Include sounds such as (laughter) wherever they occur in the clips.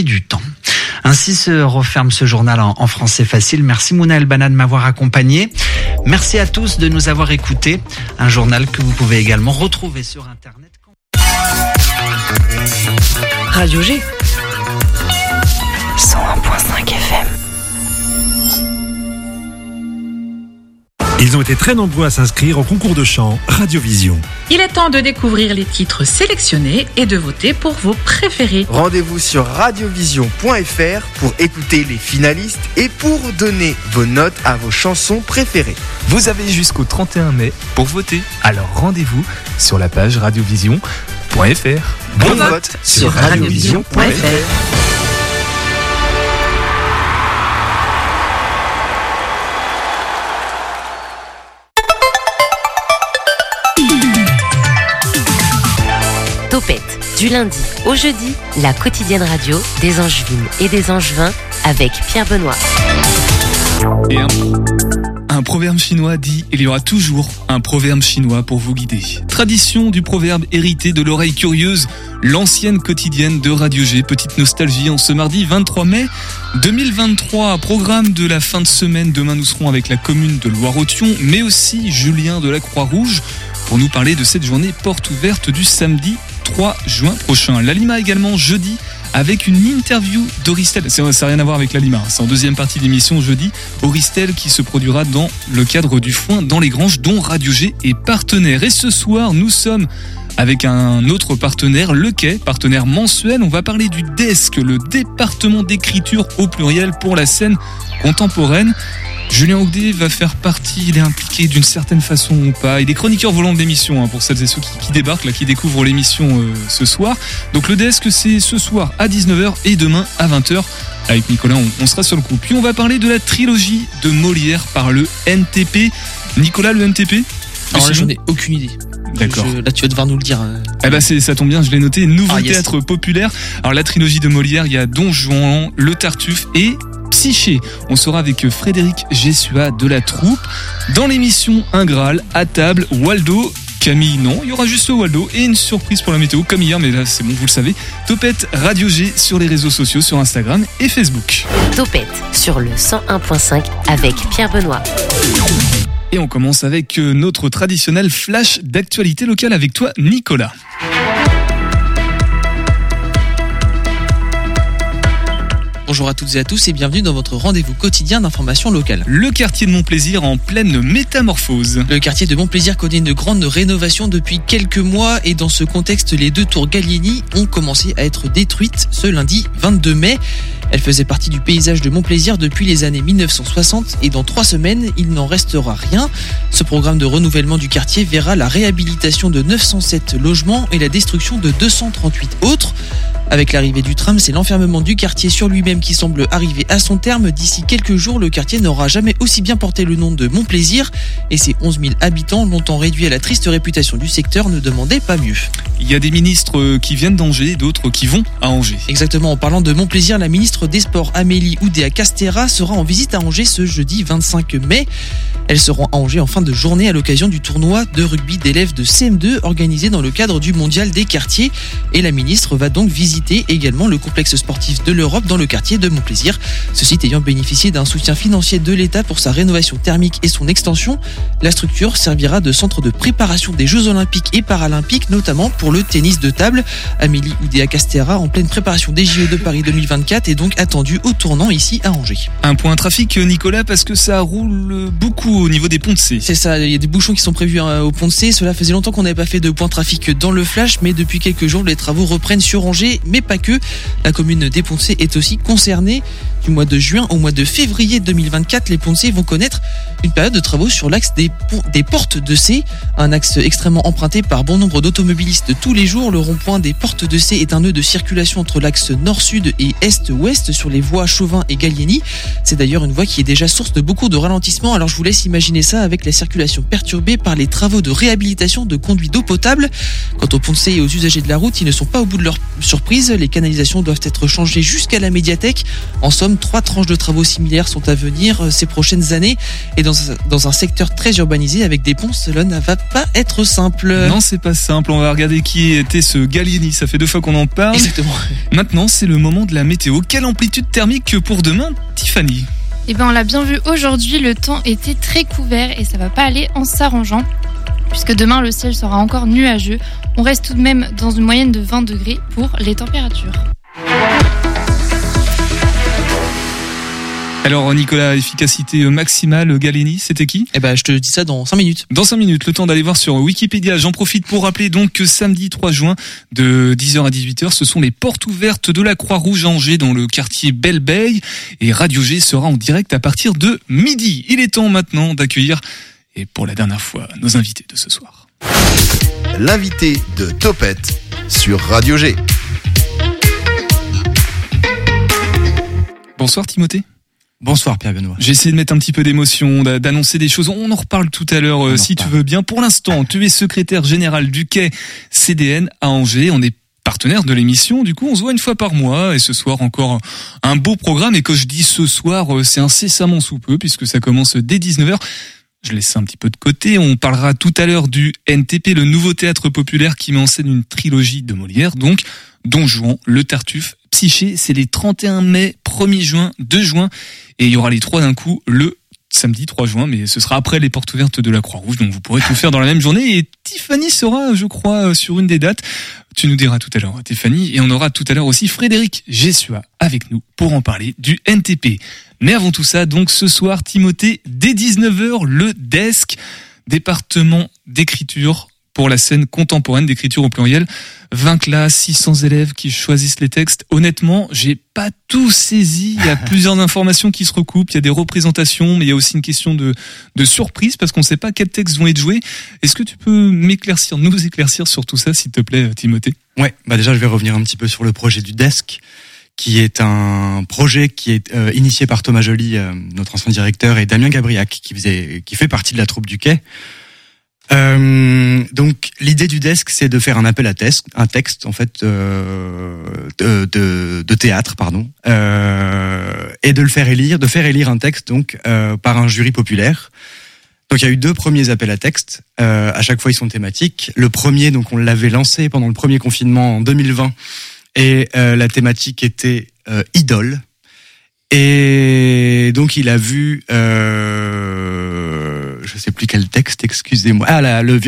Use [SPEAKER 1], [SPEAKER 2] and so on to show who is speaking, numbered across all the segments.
[SPEAKER 1] du temps. Ainsi se referme ce journal en, français facile. Merci Mouna Elbana de m'avoir accompagné. Merci à tous de nous avoir écoutés. Un journal que vous pouvez également retrouver sur Internet.
[SPEAKER 2] Radio G. 101.5 FM.
[SPEAKER 3] Ils ont été très nombreux à s'inscrire au concours de chant Radiovision.
[SPEAKER 4] Il est temps de découvrir les titres sélectionnés et de voter pour vos préférés.
[SPEAKER 5] Rendez-vous sur radiovision.fr pour écouter les finalistes et pour donner vos notes à vos chansons préférées.
[SPEAKER 6] Vous avez jusqu'au 31 mai pour voter. Alors rendez-vous sur la page radiovision.fr.
[SPEAKER 5] Bon, vote sur radiovision.fr.
[SPEAKER 7] Du lundi au jeudi, la quotidienne radio des Angevines et des Angevins avec Pierre Benoît.
[SPEAKER 6] Un, proverbe chinois dit il y aura toujours un proverbe chinois pour vous guider. Tradition du proverbe hérité de l'oreille curieuse, l'ancienne quotidienne de Radio G. Petite nostalgie en ce mardi 23 mai 2023. Programme de la fin de semaine. Demain, nous serons avec la commune de Loire-Othion, mais aussi Julien de la Croix-Rouge pour nous parler de cette journée porte ouverte du samedi 3 juin prochain. L'Alima également jeudi avec une interview d'Auristel. Ça n'a rien à voir avec l'Alima, hein. c'est en deuxième partie d'émission jeudi. Auristel qui se produira dans le cadre du foin dans les granges dont Radio G est partenaire. Et ce soir, nous sommes avec un autre partenaire, Le Quai, partenaire mensuel. On va parler du DESC, le département d'écriture au pluriel pour la scène contemporaine. Julien Ogdé va faire partie, il est impliqué d'une certaine façon ou pas. Il est chroniqueur volant de l'émission, hein, pour celles et ceux qui, débarquent, là, qui découvrent l'émission euh, ce soir. Donc le desk, c'est ce soir à 19h et demain à 20h. Avec Nicolas, on, sera sur le coup. Puis on va parler de la trilogie de Molière par le NTP. Nicolas, le NTP
[SPEAKER 8] Alors là, j'en ai aucune idée.
[SPEAKER 6] D'accord.
[SPEAKER 8] Là, tu vas devoir nous le dire. Euh.
[SPEAKER 6] Eh ben, ça tombe bien, je l'ai noté. Nouveau ah, théâtre populaire. Alors, la trilogie de Molière, il y a Don Juan, Le Tartuffe et Psyché. On sera avec Frédéric Gessua de la troupe. Dans l'émission Un Graal, à table, Waldo. Camille, non, il y aura juste Waldo et une surprise pour la météo, comme hier, mais là c'est bon, vous le savez. Topette Radio G sur les réseaux sociaux, sur Instagram et Facebook.
[SPEAKER 7] Topette sur le 101.5 avec Pierre Benoît.
[SPEAKER 6] Et on commence avec euh, notre traditionnel flash d'actualité locale avec toi, Nicolas.
[SPEAKER 8] Bonjour à toutes et à tous et bienvenue dans votre rendez-vous quotidien d'information locale.
[SPEAKER 6] Le quartier de Montplaisir en pleine métamorphose.
[SPEAKER 8] Le quartier de Montplaisir connaît une grande rénovation depuis quelques mois et dans ce contexte, les deux tours Gallieni ont commencé à être détruites ce lundi 22 mai. Elles faisaient partie du paysage de Montplaisir depuis les années 1960 et dans trois semaines, il n'en restera rien. Ce programme de renouvellement du quartier verra la réhabilitation de 907 logements et la destruction de 238 autres. Avec l'arrivée du tram, c'est l'enfermement du quartier sur lui-même qui semble arriver à son terme. D'ici quelques jours, le quartier n'aura jamais aussi bien porté le nom de Montplaisir et ses 11 000 habitants, longtemps réduits à la triste réputation du secteur, ne demandaient pas mieux.
[SPEAKER 6] Il y a des ministres euh, qui viennent d'Angers, d'autres qui vont à Angers.
[SPEAKER 8] Exactement, en parlant de Montplaisir, la ministre des Sports Amélie Oudéa Castera sera en visite à Angers ce jeudi 25 mai. Elle sera à Angers en fin de journée à l'occasion du tournoi de rugby d'élèves de CM2 organisé dans le cadre du mondial des quartiers et la ministre va donc visiter également le complexe sportif de l'Europe dans le quartier de Montplaisir. Ce site ayant bénéficié d'un soutien financier de l'État pour sa rénovation thermique et son extension, la structure servira de centre de préparation des Jeux Olympiques et Paralympiques, notamment pour le tennis de table. Amélie Oudéa Castera, en pleine préparation des JO de Paris 2024, est donc attendue au tournant ici à Angers.
[SPEAKER 6] Un point trafic, Nicolas, parce que ça roule beaucoup au niveau des ponts de C.
[SPEAKER 8] C'est ça, il y a des bouchons qui sont prévus hein, au pont de C. Cela faisait longtemps qu'on n'avait pas fait de point trafic dans le flash, mais depuis quelques jours, les travaux reprennent sur Angers mais pas que. La commune des Poncés est aussi concernée. Du mois de juin au mois de février 2024, les Poncés vont connaître une période de travaux sur l'axe des, des portes de C, un axe extrêmement emprunté par bon nombre d'automobilistes tous les jours. Le rond-point des portes de C est un nœud de circulation entre l'axe nord-sud et est-ouest sur les voies Chauvin et Gallieni. C'est d'ailleurs une voie qui est déjà source de beaucoup de ralentissements. Alors je vous laisse imaginer ça avec la circulation perturbée par les travaux de réhabilitation de conduits d'eau potable. Quant aux Poncés et aux usagers de la route, ils ne sont pas au bout de leur surprise les canalisations doivent être changées jusqu'à la médiathèque. En somme, Somme. Trois tranches de travaux similaires sont à venir ces prochaines années. Et dans, dans un secteur très urbanisé avec des ponts, cela ne va pas être simple.
[SPEAKER 6] Non, c'est pas simple. On va regarder qui était ce Gallieni. Ça fait deux fois qu'on en parle.
[SPEAKER 8] Exactement. (laughs)
[SPEAKER 6] Maintenant, c'est le moment de la météo. Quelle amplitude thermique pour demain, Tiffany?
[SPEAKER 9] Eh ben, on l'a bien vu aujourd'hui, le temps était très couvert et ça va pas aller en s'arrangeant. Puisque demain, le ciel sera encore nuageux. On reste tout de même dans une moyenne de 20 degrés pour les températures.
[SPEAKER 6] Alors Nicolas, efficacité maximale, Galeni, c'était qui
[SPEAKER 8] Eh ben, je te dis ça dans 5 minutes.
[SPEAKER 6] Dans 5 minutes, le temps d'aller voir sur Wikipédia. J'en profite pour rappeler donc que samedi 3 juin, de 10h à 18h, ce sont les portes ouvertes de la Croix-Rouge Angers dans le quartier Belle Et Radio G sera en direct à partir de midi. Il est temps maintenant d'accueillir, et pour la dernière fois, nos invités de ce soir.
[SPEAKER 10] L'invité de Topette sur Radio G.
[SPEAKER 6] Bonsoir Timothée.
[SPEAKER 11] Bonsoir Pierre Benoît.
[SPEAKER 6] J'ai essayé de mettre un petit peu d'émotion, d'annoncer des choses. On en reparle tout à l'heure euh, si tu veux bien. Pour l'instant, tu es secrétaire général du quai CDN à Angers. On est partenaire de l'émission. Du coup, on se voit une fois par mois et ce soir encore un beau programme. Et quand je dis ce soir, euh, c'est incessamment sous peu puisque ça commence dès 19h. Je laisse ça un petit peu de côté. On parlera tout à l'heure du NTP, le nouveau théâtre populaire qui met en scène une trilogie de Molière. Donc, Don Juan, Le Tartuffe, Psyché, c'est les 31 mai, 1er juin, 2 juin, et il y aura les trois d'un coup le samedi 3 juin, mais ce sera après les portes ouvertes de la Croix-Rouge, donc vous pourrez tout faire dans la même journée, et Tiffany sera, je crois, sur une des dates. Tu nous diras tout à l'heure, Tiffany, et on aura tout à l'heure aussi Frédéric Gessua avec nous pour en parler du NTP. Mais avant tout ça, donc ce soir, Timothée, dès 19h, le desk, département d'écriture pour la scène contemporaine d'écriture au pluriel. 20 classes, 600 élèves qui choisissent les textes. Honnêtement, j'ai pas tout saisi. Il y a (laughs) plusieurs informations qui se recoupent. Il y a des représentations, mais il y a aussi une question de, de surprise parce qu'on ne sait pas quels textes vont être joués. Est-ce que tu peux m'éclaircir, nous éclaircir sur tout ça, s'il te plaît, Timothée?
[SPEAKER 11] Ouais, bah déjà, je vais revenir un petit peu sur le projet du desk qui est un projet qui est euh, initié par Thomas Joly, euh, notre ancien directeur, et Damien Gabriac, qui faisait, qui fait partie de la troupe du quai. Euh, donc l'idée du desk, c'est de faire un appel à texte, un texte en fait euh, de, de, de, théâtre, pardon, euh, et de le faire élire, de faire élire un texte donc euh, par un jury populaire. Donc il y a eu deux premiers appels à texte. Euh, à chaque fois, ils sont thématiques. Le premier, donc on l'avait lancé pendant le premier confinement en 2020, et la thématique était idole. Et donc il a vu. Euh, je sais plus quel texte, excusez-moi. Ah, la, la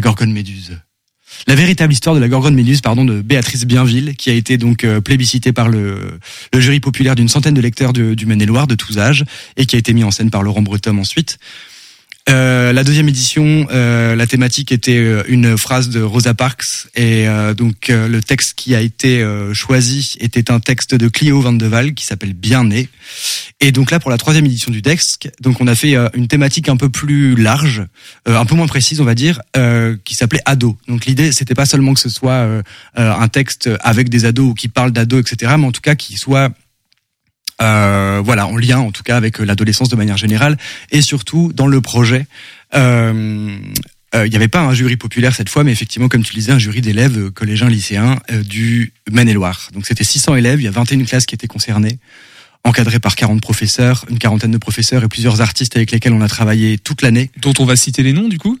[SPEAKER 11] Gorgone Méduse. La véritable histoire de la Gorgone Méduse, pardon, de Béatrice Bienville, qui a été donc euh, plébiscitée par le, le jury populaire d'une centaine de lecteurs du, du Maine-et-Loire de tous âges, et qui a été mis en scène par Laurent Breton ensuite. Euh, la deuxième édition, euh, la thématique était euh, une phrase de Rosa Parks et euh, donc le texte qui a été choisi était un texte de Clio Van de Waal qui s'appelle Bien né. Et donc là pour la troisième édition du desk, donc on a fait une thématique un peu plus large, un peu moins précise on va dire, qui s'appelait ado. Donc l'idée c'était pas seulement que ce soit un texte avec des ados ou qui parle d'ados etc, mais en tout cas qui soit euh, voilà, en lien en tout cas avec euh, l'adolescence de manière générale, et surtout dans le projet. Euh, il n'y avait pas un jury populaire cette fois, mais effectivement, comme tu le disais, un jury d'élèves collégiens, lycéens du Maine-et-Loire. Donc c'était 600 élèves, il y a 21 classes qui étaient concernées, encadrées par 40 professeurs, une quarantaine de professeurs et plusieurs artistes avec lesquels on a travaillé toute l'année.
[SPEAKER 6] Dont on va citer les noms du coup?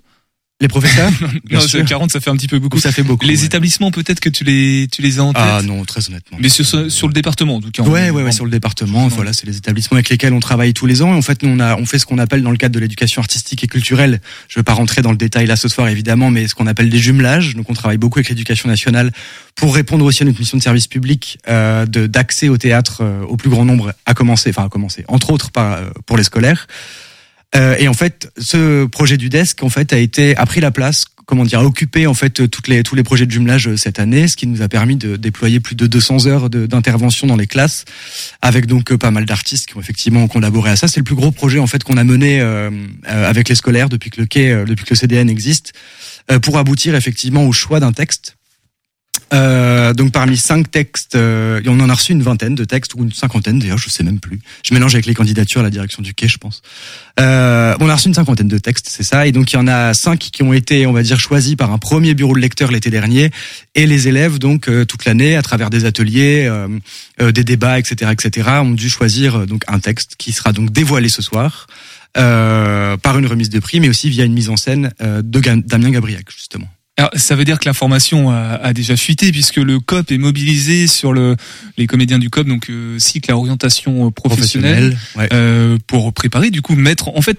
[SPEAKER 11] Les professeurs (laughs)
[SPEAKER 6] Non, 40, ça fait un petit peu beaucoup.
[SPEAKER 11] Ça fait beaucoup.
[SPEAKER 6] Les établissements, peut-être que tu les, tu les as en tête
[SPEAKER 11] Ah non, très honnêtement.
[SPEAKER 6] Mais sur, sur le département, en tout cas.
[SPEAKER 11] Ouais, ouais, ouais, sur le département. Voilà, c'est les établissements avec lesquels on travaille tous les ans. Et en fait, nous, on a, on fait ce qu'on appelle dans le cadre de l'éducation artistique et culturelle. Je vais pas rentrer dans le détail là ce soir, évidemment, mais ce qu'on appelle des jumelages. Donc, on travaille beaucoup avec l'éducation nationale pour répondre aussi à notre mission de service public euh, de d'accès au théâtre euh, au plus grand nombre, à commencer, enfin à commencer, entre autres par, euh, pour les scolaires. Euh, et en fait, ce projet du desk en fait a été a pris la place, comment dire, occupé en fait toutes les tous les projets de jumelage euh, cette année, ce qui nous a permis de déployer plus de 200 heures d'intervention dans les classes, avec donc euh, pas mal d'artistes qui ont effectivement collaboré à ça. C'est le plus gros projet en fait qu'on a mené euh, avec les scolaires depuis que le quai, depuis que le CDN existe, pour aboutir effectivement au choix d'un texte Euh, donc parmi cinq textes, euh, on en a reçu une vingtaine de textes ou une cinquantaine d'ailleurs, je sais même plus. Je mélange avec les candidatures à la direction du quai, je pense. Euh, on a reçu une cinquantaine de textes, c'est ça. Et donc il y en a cinq qui ont été, on va dire, choisis par un premier bureau de lecteurs l'été dernier, et les élèves donc euh, toute l'année, à travers des ateliers, euh, des débats, etc., etc., ont dû choisir donc un texte qui sera donc dévoilé ce soir. par une remise de prix, mais aussi via une mise en scène de Damien Gabriac, justement.
[SPEAKER 6] Alors, ça veut dire que l'information a, a déjà fuité puisque le COP est mobilisé sur le, les comédiens du COP, donc euh, cycle à orientation euh, professionnelle,
[SPEAKER 11] ouais.
[SPEAKER 6] euh, pour préparer, du coup, mettre. En fait,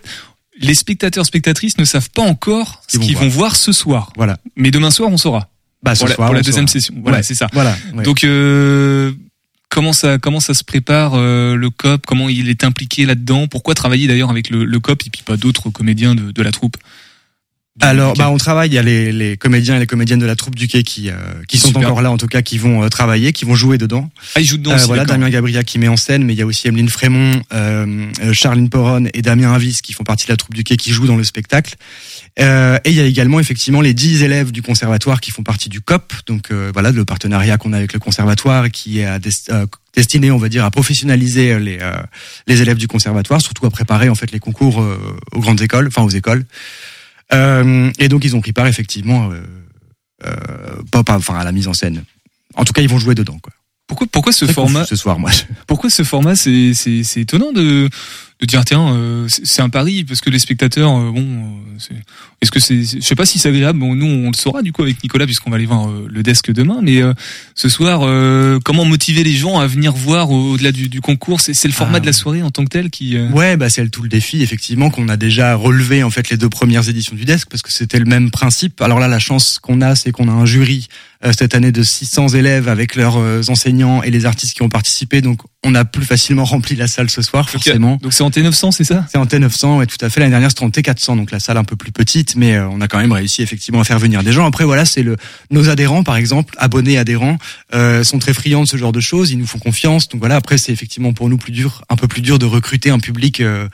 [SPEAKER 6] les spectateurs, spectatrices ne savent pas encore ce
[SPEAKER 11] vont
[SPEAKER 6] qu'ils vont voir ce soir.
[SPEAKER 11] Voilà.
[SPEAKER 6] Mais demain soir, on saura.
[SPEAKER 11] Bah, ce
[SPEAKER 6] pour la,
[SPEAKER 11] soir,
[SPEAKER 6] pour la deuxième
[SPEAKER 11] saura.
[SPEAKER 6] session. Voilà,
[SPEAKER 11] Ouais.
[SPEAKER 6] c'est ça.
[SPEAKER 11] Voilà. ouais.
[SPEAKER 6] Donc, euh, comment ça, comment ça se prépare euh, le COP? Comment il est impliqué là-dedans? Pourquoi travailler d'ailleurs avec le, le COP et puis pas d'autres comédiens de, de la troupe?
[SPEAKER 11] Alors, bah, on travaille. Il y a les, les comédiens et les comédiennes de la troupe du quai qui, euh, qui sont
[SPEAKER 6] Super.
[SPEAKER 11] encore là, en tout cas, qui vont euh, travailler, qui vont jouer dedans.
[SPEAKER 6] Ah, ils jouent dedans
[SPEAKER 11] Euh,
[SPEAKER 6] aussi,
[SPEAKER 11] voilà. Damien Gabriac qui met en scène, mais il y a aussi Emeline Frémont, euh, Charline Poron et Damien Avis qui font partie de la troupe du quai qui jouent dans le spectacle. Euh, et il y a également effectivement les 10 élèves du conservatoire qui font partie du COP, donc euh, voilà le partenariat qu'on a avec le conservatoire qui est à des- euh, destiné, on va dire, à professionnaliser les euh, les élèves du conservatoire, surtout à préparer en fait les concours euh, aux grandes écoles, enfin aux écoles. Euh, et donc ils ont pris part effectivement, euh, euh, pas, pas, enfin à la mise en scène. En tout cas, ils vont jouer dedans. Quoi.
[SPEAKER 6] Pourquoi, pourquoi ce format
[SPEAKER 11] ce soir, moi.
[SPEAKER 6] Pourquoi ce format C'est c'est c'est étonnant de de dire tiens euh, c'est un pari parce que les spectateurs euh, bon euh, est-ce que c'est je sais pas si c'est agréable bon nous on le saura du coup avec Nicolas puisqu'on va aller voir euh, le desk demain mais euh, ce soir euh, comment motiver les gens à venir voir au- au-delà du, du concours? C'est le format
[SPEAKER 11] Ah.
[SPEAKER 6] de la soirée en tant que tel qui euh,
[SPEAKER 11] Ouais, bah c'est le- tout le défi effectivement qu'on a déjà relevé en fait les deux premières éditions du Desk parce que c'était le même principe. Alors là, la chance qu'on a, c'est qu'on a un jury euh, cette année de 600 élèves avec leurs enseignants et les artistes qui ont participé, donc on a plus facilement rempli la salle ce soir forcément.
[SPEAKER 6] donc c'est en T900 c'est ça?
[SPEAKER 11] C'est en T900, ouais, tout à fait. L'année dernière, c'était en T400, donc la salle un peu plus petite, mais euh, on a quand même réussi effectivement à faire venir des gens. Après, voilà, c'est le nos adhérents, par exemple, abonnés adhérents, euh, sont très friands de ce genre de choses. Ils nous font confiance. Donc voilà, après, c'est effectivement pour nous plus dur, un peu plus dur de recruter un public. euh,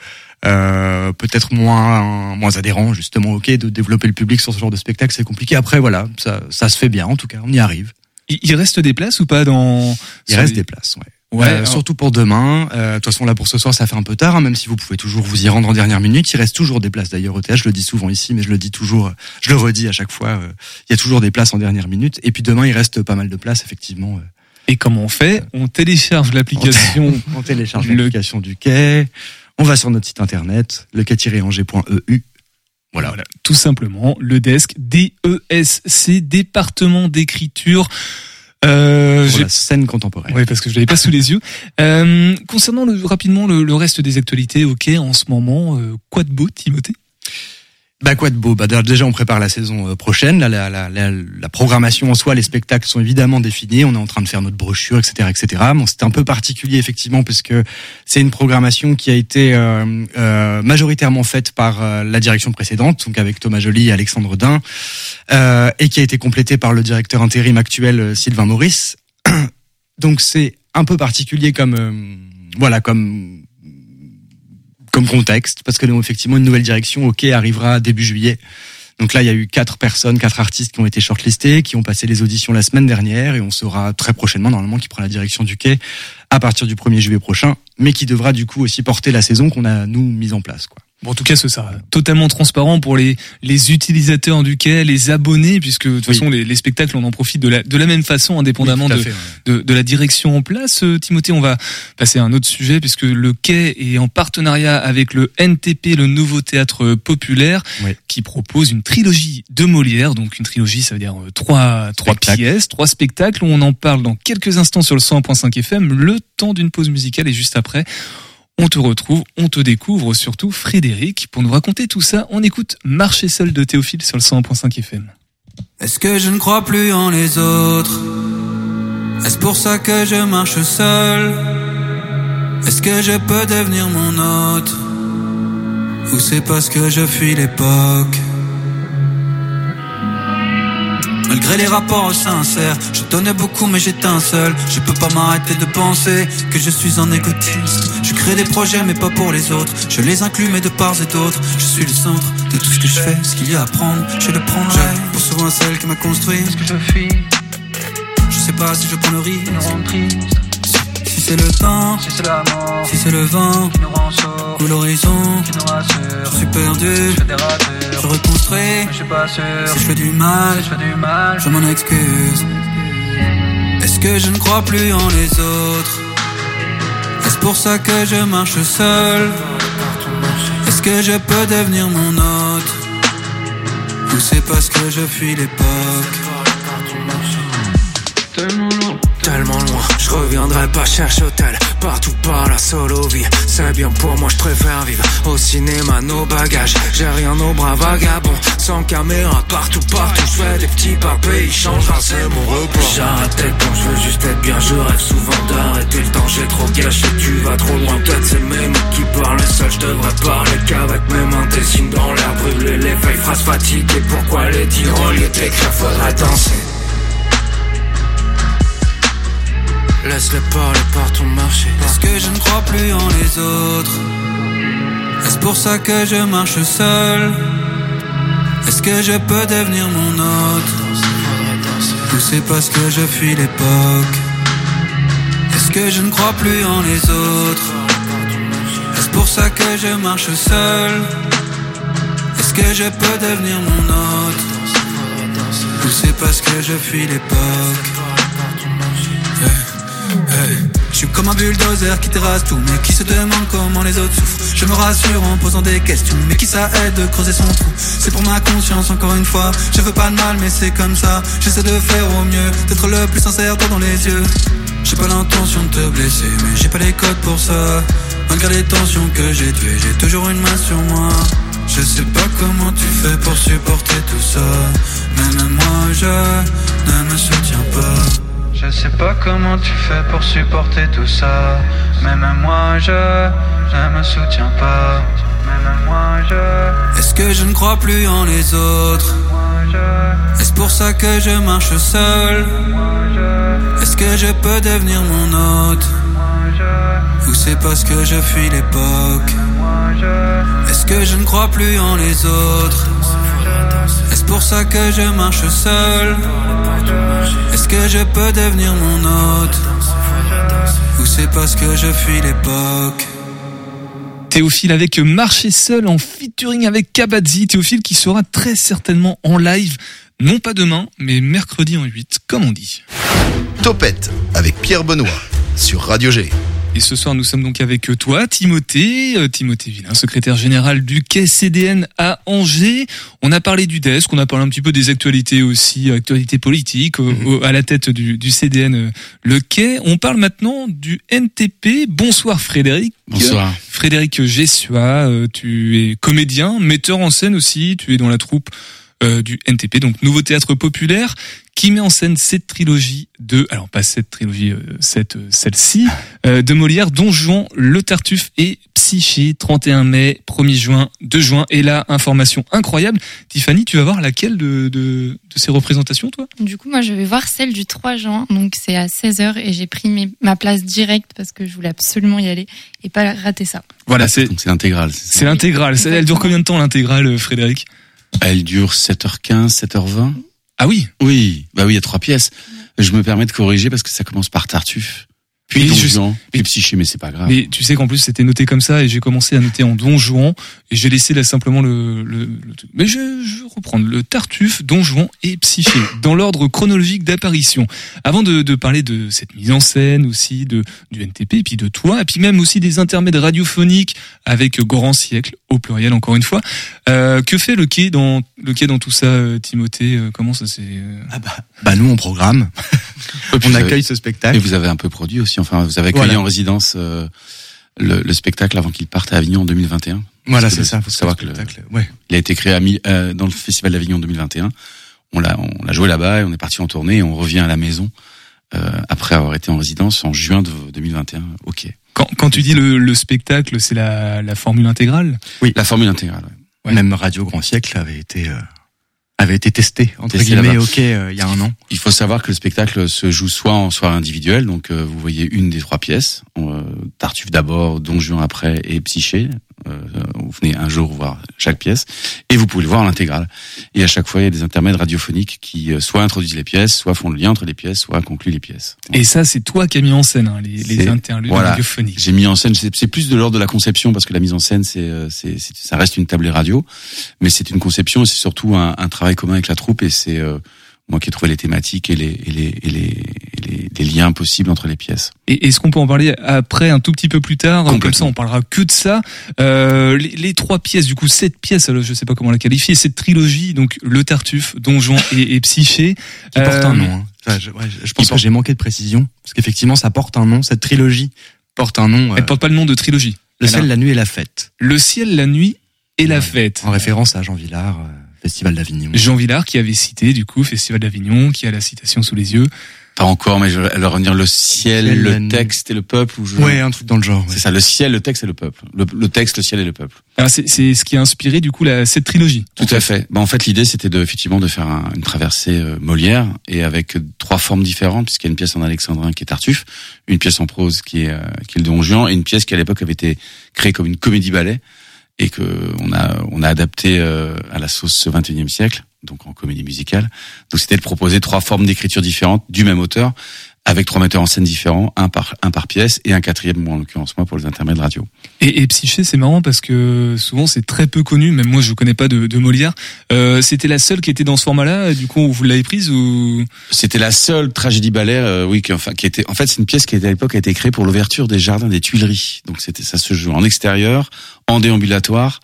[SPEAKER 11] euh, peut-être moins moins adhérent justement ok de développer le public sur ce genre de spectacle c'est compliqué après voilà ça ça se fait bien en tout cas on y arrive
[SPEAKER 6] il, il reste des places ou pas dans
[SPEAKER 11] il reste des places ouais
[SPEAKER 6] Ouais,
[SPEAKER 11] Euh, surtout pour demain. Euh, De toute façon, là pour ce soir, ça fait un peu tard, hein, même si vous pouvez toujours vous y rendre en dernière minute. Il reste toujours des places d'ailleurs au théâtre. Je le dis souvent ici, mais je le dis toujours, je le redis à chaque fois. euh, Il y a toujours des places en dernière minute. Et puis demain, il reste pas mal de places effectivement. euh.
[SPEAKER 6] et comment on fait on télécharge l'application
[SPEAKER 11] On télécharge
[SPEAKER 6] Le-
[SPEAKER 11] l'application du quai. On va sur notre site internet, lequai-angers.eu. Voilà.
[SPEAKER 6] Voilà, tout simplement, le desk, D-E-S-C, département d'écriture. Euh,
[SPEAKER 11] Pour la scène contemporaine.
[SPEAKER 6] Ouais, parce que je l'avais pas sous les yeux. Euh, concernant le, rapidement le, le reste des actualités, ok, en ce moment, euh, quoi de beau, Timothée?
[SPEAKER 11] Bah quoi de beau? Bah déjà on prépare la saison euh, prochaine. Là, la, la, la, la programmation en soi, les spectacles sont évidemment définis. On est en train de faire notre brochure, etc., etc. Bon, c'est un peu particulier effectivement puisque c'est une programmation qui a été euh, euh, majoritairement faite par euh, la direction précédente, donc avec Thomas Joly et Alexandre Dain, euh, et qui a été complétée par le directeur intérim actuel Sylvain Maurice. (coughs) donc c'est un peu particulier comme voilà comme comme contexte, parce que nous, effectivement, une nouvelle direction, OK, arrivera début juillet. Donc là, il y a eu quatre personnes, quatre artistes qui ont été shortlistés, qui ont passé les auditions la semaine dernière, et on saura très prochainement, normalement, qui prend la direction du quai à partir du 1er juillet prochain, mais qui devra du coup aussi porter la saison qu'on a, nous, mise en place. Quoi.
[SPEAKER 6] Bon, en tout cas, ce sera totalement transparent pour les, les utilisateurs du quai, les abonnés, puisque de toute
[SPEAKER 11] Oui.
[SPEAKER 6] façon, les, les spectacles, on en profite de la, de la même façon, indépendamment
[SPEAKER 11] Oui,
[SPEAKER 6] de,
[SPEAKER 11] fait, ouais.
[SPEAKER 6] de, de la direction en place. Euh, Timothée, on va passer à un autre sujet, puisque le quai est en partenariat avec le NTP, le Nouveau Théâtre Populaire,
[SPEAKER 11] Oui.
[SPEAKER 6] qui propose une trilogie de Molière. Donc une trilogie, ça veut dire euh, trois, trois pièces, trois spectacles. On en parle dans quelques instants sur le 101.5 FM, le temps d'une pause musicale, et juste après... On te retrouve, on te découvre, surtout Frédéric. Pour nous raconter tout ça, on écoute Marcher seul de Théophile sur le 101.5 FM.
[SPEAKER 12] Est-ce que je ne crois plus en les autres? Est-ce pour ça que je marche seul? Est-ce que je peux devenir mon hôte Ou c'est parce que je fuis l'époque? Malgré les rapports sincères, je donnais beaucoup mais j'éteins seul. Je peux pas m'arrêter de penser que je suis un égoïste. Je crée des projets mais pas pour les autres. Je les inclus mais de part et d'autre. Je suis le centre de tout ce que je fais. Ce qu'il y a à prendre, je le prendrai. Pour souvent celle qui m'a construit. sais pas si je prends le risque. C'est le temps, si c'est l'amour, si c'est le vent. Qui nous rend sourds, ou l'horizon. Qui nous rassure. Je suis perdu, je fais des ratures, je reconstruis, mais je suis pas sûr. Si je fais du mal, si je fais du mal, je m'en excuse. Est-ce que je ne crois plus en les autres? Est-ce pour ça que je marche seul? Est-ce que je peux devenir mon hôte Ou c'est parce que je fuis l'époque
[SPEAKER 13] je reviendrai pas chercher hôtel Partout par la solo vie C'est bien pour moi, je préfère vivre Au cinéma, nos bagages. J'ai rien au bras vagabond Sans caméra, partout, partout. Je fais des petits papés, ils changent, c'est mon repos. J'arrête d'être bon, je veux juste être bien Je rêve souvent d'arrêter le temps J'ai trop gâché, tu vas trop loin Peut-être c'est mes mots qui parlent seul Je devrais parler qu'avec mes mains Dessine dans l'air, brûler les feuilles Phrases fatiguées, pourquoi les dire Au lieu d'écrire, faudrait danser?
[SPEAKER 12] Laisse-les parler par ton marché. Est-ce que je ne crois plus en les autres. Est-ce pour ça que je marche seul? Est-ce que je peux devenir mon hôte Ou c'est parce que je fuis l'époque? Est-ce que je ne crois plus en les autres? Est-ce pour ça que je marche seul? Est-ce que je peux devenir mon hôte Ou c'est parce que je fuis l'époque? Je suis comme un bulldozer qui terrasse tout Mais qui se demande comment les autres souffrent. Je me rassure en posant des questions Mais qui ça aide de creuser son trou? C'est pour ma conscience encore une fois. Je veux pas de mal mais c'est comme ça. J'essaie de faire au mieux D'être le plus sincère toi dans les yeux. J'ai pas l'intention de te blesser Mais j'ai pas les codes pour ça. Malgré les tensions que j'ai tuées J'ai toujours une main sur moi. Je sais pas comment tu fais pour supporter tout ça. Même moi je ne me soutiens pas je sais pas comment tu fais pour supporter tout ça. Même moi, je ne me soutiens pas. Même moi, je. Est-ce que je ne crois plus en les autres? Est-ce pour ça que je marche seul? Est-ce que je peux devenir mon hôte Ou c'est parce que je fuis l'époque? Est-ce que je ne crois plus en les autres? Est-ce pour ça que je marche seul? Que je peux devenir mon hôte Ou c'est parce que je fuis l'époque
[SPEAKER 6] Théophile avec Marcher seul en featuring avec Kabadzi. Théophile qui sera très certainement en live, non pas demain, mais mercredi en 8, comme on dit.
[SPEAKER 10] Topette avec Pierre Benoît sur Radio G.
[SPEAKER 6] Et ce soir, nous sommes donc avec toi, Timothée, euh, Timothée Villain, secrétaire général du Quai CDN à Angers. On a parlé du desk, on a parlé un petit peu des actualités aussi, actualités politiques, euh, au- à la tête du, du CDN euh, Le Quai. On parle maintenant du NTP. Bonsoir Frédéric.
[SPEAKER 11] Bonsoir.
[SPEAKER 6] Frédéric Gessua, euh, tu es comédien, metteur en scène aussi, tu es dans la troupe euh, du NTP, donc Nouveau Théâtre Populaire, qui met en scène cette trilogie de, alors pas cette trilogie, euh, cette, euh, celle-ci, euh, de Molière, Don Juan, Le Tartuffe et Psyché, 31 mai, 1er juin, 2 juin. Et là, information incroyable. Tiffany, tu vas voir laquelle de, de, de ces représentations, toi?
[SPEAKER 9] Du coup, moi, je vais voir celle du 3 juin, donc c'est à 16h et j'ai pris mes- ma place directe parce que je voulais absolument y aller et pas rater ça.
[SPEAKER 6] Voilà, c'est
[SPEAKER 11] donc c'est l'intégrale.
[SPEAKER 6] c'est l'intégrale. Elle dure combien de temps l'intégrale, Frédéric?
[SPEAKER 11] Elle dure 7h15, 7h20.
[SPEAKER 6] Ah oui
[SPEAKER 11] Oui, bah oui, il y a trois pièces. Je me permets de corriger parce que ça commence par Tartuffe, puis Don Juan, puis Psyché, mais c'est pas grave.
[SPEAKER 6] Mais tu sais qu'en plus c'était noté comme ça et j'ai commencé à noter en Don Juan et j'ai laissé là simplement le, le, le. Mais je, je vais reprendre le Tartuffe, Don Juan et Psyché dans l'ordre chronologique d'apparition. Avant de, de parler de cette mise en scène aussi de du NTP et puis de toi et puis même aussi des intermèdes radiophoniques avec Grand Siècle au pluriel encore une fois. Euh, que fait le quai dans le quai dans tout ça, euh, Timothée Euh, Comment ça s'est euh,
[SPEAKER 14] Bah nous on programme, (laughs) on accueille ce
[SPEAKER 11] Et
[SPEAKER 14] spectacle.
[SPEAKER 11] vous avez un peu produit aussi. Enfin, vous avez accueilli
[SPEAKER 14] Voilà.
[SPEAKER 11] en résidence euh, le, le spectacle avant qu'il parte à Avignon en 2021.
[SPEAKER 14] Voilà, c'est ça.
[SPEAKER 11] Il faut savoir que le,
[SPEAKER 14] ouais.
[SPEAKER 11] il a été créé à euh, dans le Festival d'Avignon 2021. On l'a, on l'a joué là-bas et on est parti en tournée et on revient à la maison euh, après avoir été en résidence en juin de 2021. Ok.
[SPEAKER 6] Quand, quand tu dis le, le spectacle, c'est la, la formule intégrale?
[SPEAKER 14] Oui.
[SPEAKER 11] La formule intégrale. ouais.
[SPEAKER 14] Même Radio Grand Siècle avait été euh, avait été testé entre
[SPEAKER 11] Testé
[SPEAKER 14] guillemets ok euh, il y a un an.
[SPEAKER 11] Il faut savoir que le spectacle se joue soit en soirée individuelle, donc euh, vous voyez une des trois pièces, euh, Tartuffe d'abord, Don Juan après et Psyché.
[SPEAKER 14] Euh, vous venez un jour voir chaque pièce et vous pouvez le voir en intégrale. Et à chaque fois, il y a des intermèdes radiophoniques qui euh, soit introduisent les pièces, soit font le lien entre les pièces, soit concluent les pièces.
[SPEAKER 6] Et ça, c'est toi qui as mis en scène hein, les, les interludes
[SPEAKER 14] voilà.
[SPEAKER 6] radiophoniques.
[SPEAKER 14] J'ai mis en scène, c'est plus de l'ordre de la conception parce que la mise en scène, c'est, euh, c'est, ça reste une tablée radio, mais c'est une conception et c'est surtout un, un travail commun avec la troupe et c'est euh, moi qui ai trouvé les thématiques et les, et les, et les, et les, les liens possibles entre les pièces.
[SPEAKER 6] Et est-ce qu'on peut en parler après un tout petit peu plus tard Comme ça, on parlera que de ça. Euh, les, les trois pièces, du coup, cette pièce, alors, je sais pas comment la qualifier, cette trilogie, donc le Tartuffe, Donjon et, et Psyché,
[SPEAKER 11] Qui porte un
[SPEAKER 6] Euh,
[SPEAKER 11] nom. hein. Je, ouais, je- pense que j'ai manqué de précision parce qu'effectivement, ça porte un nom. Cette trilogie porte un nom.
[SPEAKER 6] Elle porte pas le nom de trilogie.
[SPEAKER 11] Le
[SPEAKER 6] Elle a-
[SPEAKER 11] ciel, la nuit et la fête.
[SPEAKER 6] Le ciel, la nuit et la fête.
[SPEAKER 11] En référence à Jean Villard, euh, Festival d'Avignon.
[SPEAKER 6] Jean Villard qui avait cité du coup Festival d'Avignon, qui a la citation sous les yeux.
[SPEAKER 14] Pas encore, mais je vais leur revenir le ciel,
[SPEAKER 11] Ciel, la
[SPEAKER 14] le texte et le peuple. Ou je...
[SPEAKER 11] Ouais, un truc dans le genre.
[SPEAKER 14] C'est ça, le ciel, le texte et le peuple. Le, le texte, le ciel et le peuple.
[SPEAKER 6] Alors c'est ce qui a inspiré du coup la, cette trilogie.
[SPEAKER 14] Tout à fait. Bah, en fait, l'idée, c'était de, effectivement de faire un- une traversée euh, Molière et avec trois formes différentes, puisqu'il y a une pièce en alexandrin qui est Tartuffe, une pièce en prose qui est, euh, qui est le Don Juan et une pièce qui à l'époque avait été créée comme une comédie ballet et que on a, on a adapté euh, à la sauce 21e siècle, donc en comédie musicale. Donc c'était de proposer trois formes d'écriture différentes du même auteur avec trois metteurs en scène différents, un par, un par pièce et un quatrième, moi en l'occurrence moi pour les intermèdes radio.
[SPEAKER 6] Et, et Psyché, c'est marrant parce que souvent c'est très peu connu, même moi je connais pas de, de Molière. Euh, C'était la seule qui était dans ce format-là, du coup vous l'avez prise ou?
[SPEAKER 14] C'était la seule tragédie ballet, euh, oui, qui, enfin, qui était. En fait, c'est une pièce qui était à l'époque a été créée pour l'ouverture des jardins des Tuileries. Donc c'était ça se joue en extérieur, en déambulatoire,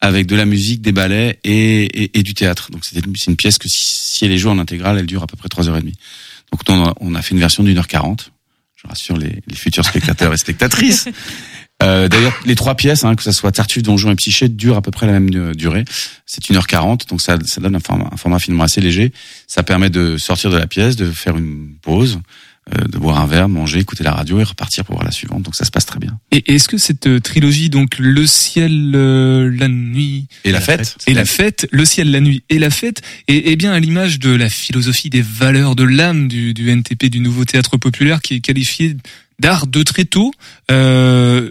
[SPEAKER 14] avec de la musique, des ballets et, et, et du théâtre. Donc c'était c'est une pièce que si, si elle est jouée en intégrale, elle dure à peu près trois heures et demie. Donc on a, on a fait une version d'une heure quarante. Je rassure les, les futurs spectateurs et spectatrices. (laughs) Euh, D'ailleurs, les trois pièces, hein, que ce soit Tartuffe, Donjon et Psyché, durent à peu près la même euh, durée. C'est une heure quarante, donc ça, ça donne un format, un format finalement assez léger. Ça permet de sortir de la pièce, de faire une pause, de boire un verre, manger, écouter la radio et repartir pour voir la suivante. Donc ça se passe très bien.
[SPEAKER 6] Et est-ce que cette euh, trilogie, donc le ciel, euh, la nuit
[SPEAKER 14] Et la fête.
[SPEAKER 6] et la fête, le ciel, la nuit et la fête, est, est bien à l'image de la philosophie des valeurs de l'âme du, du NTP, du nouveau théâtre populaire, qui est qualifié d'art de très tôt, euh,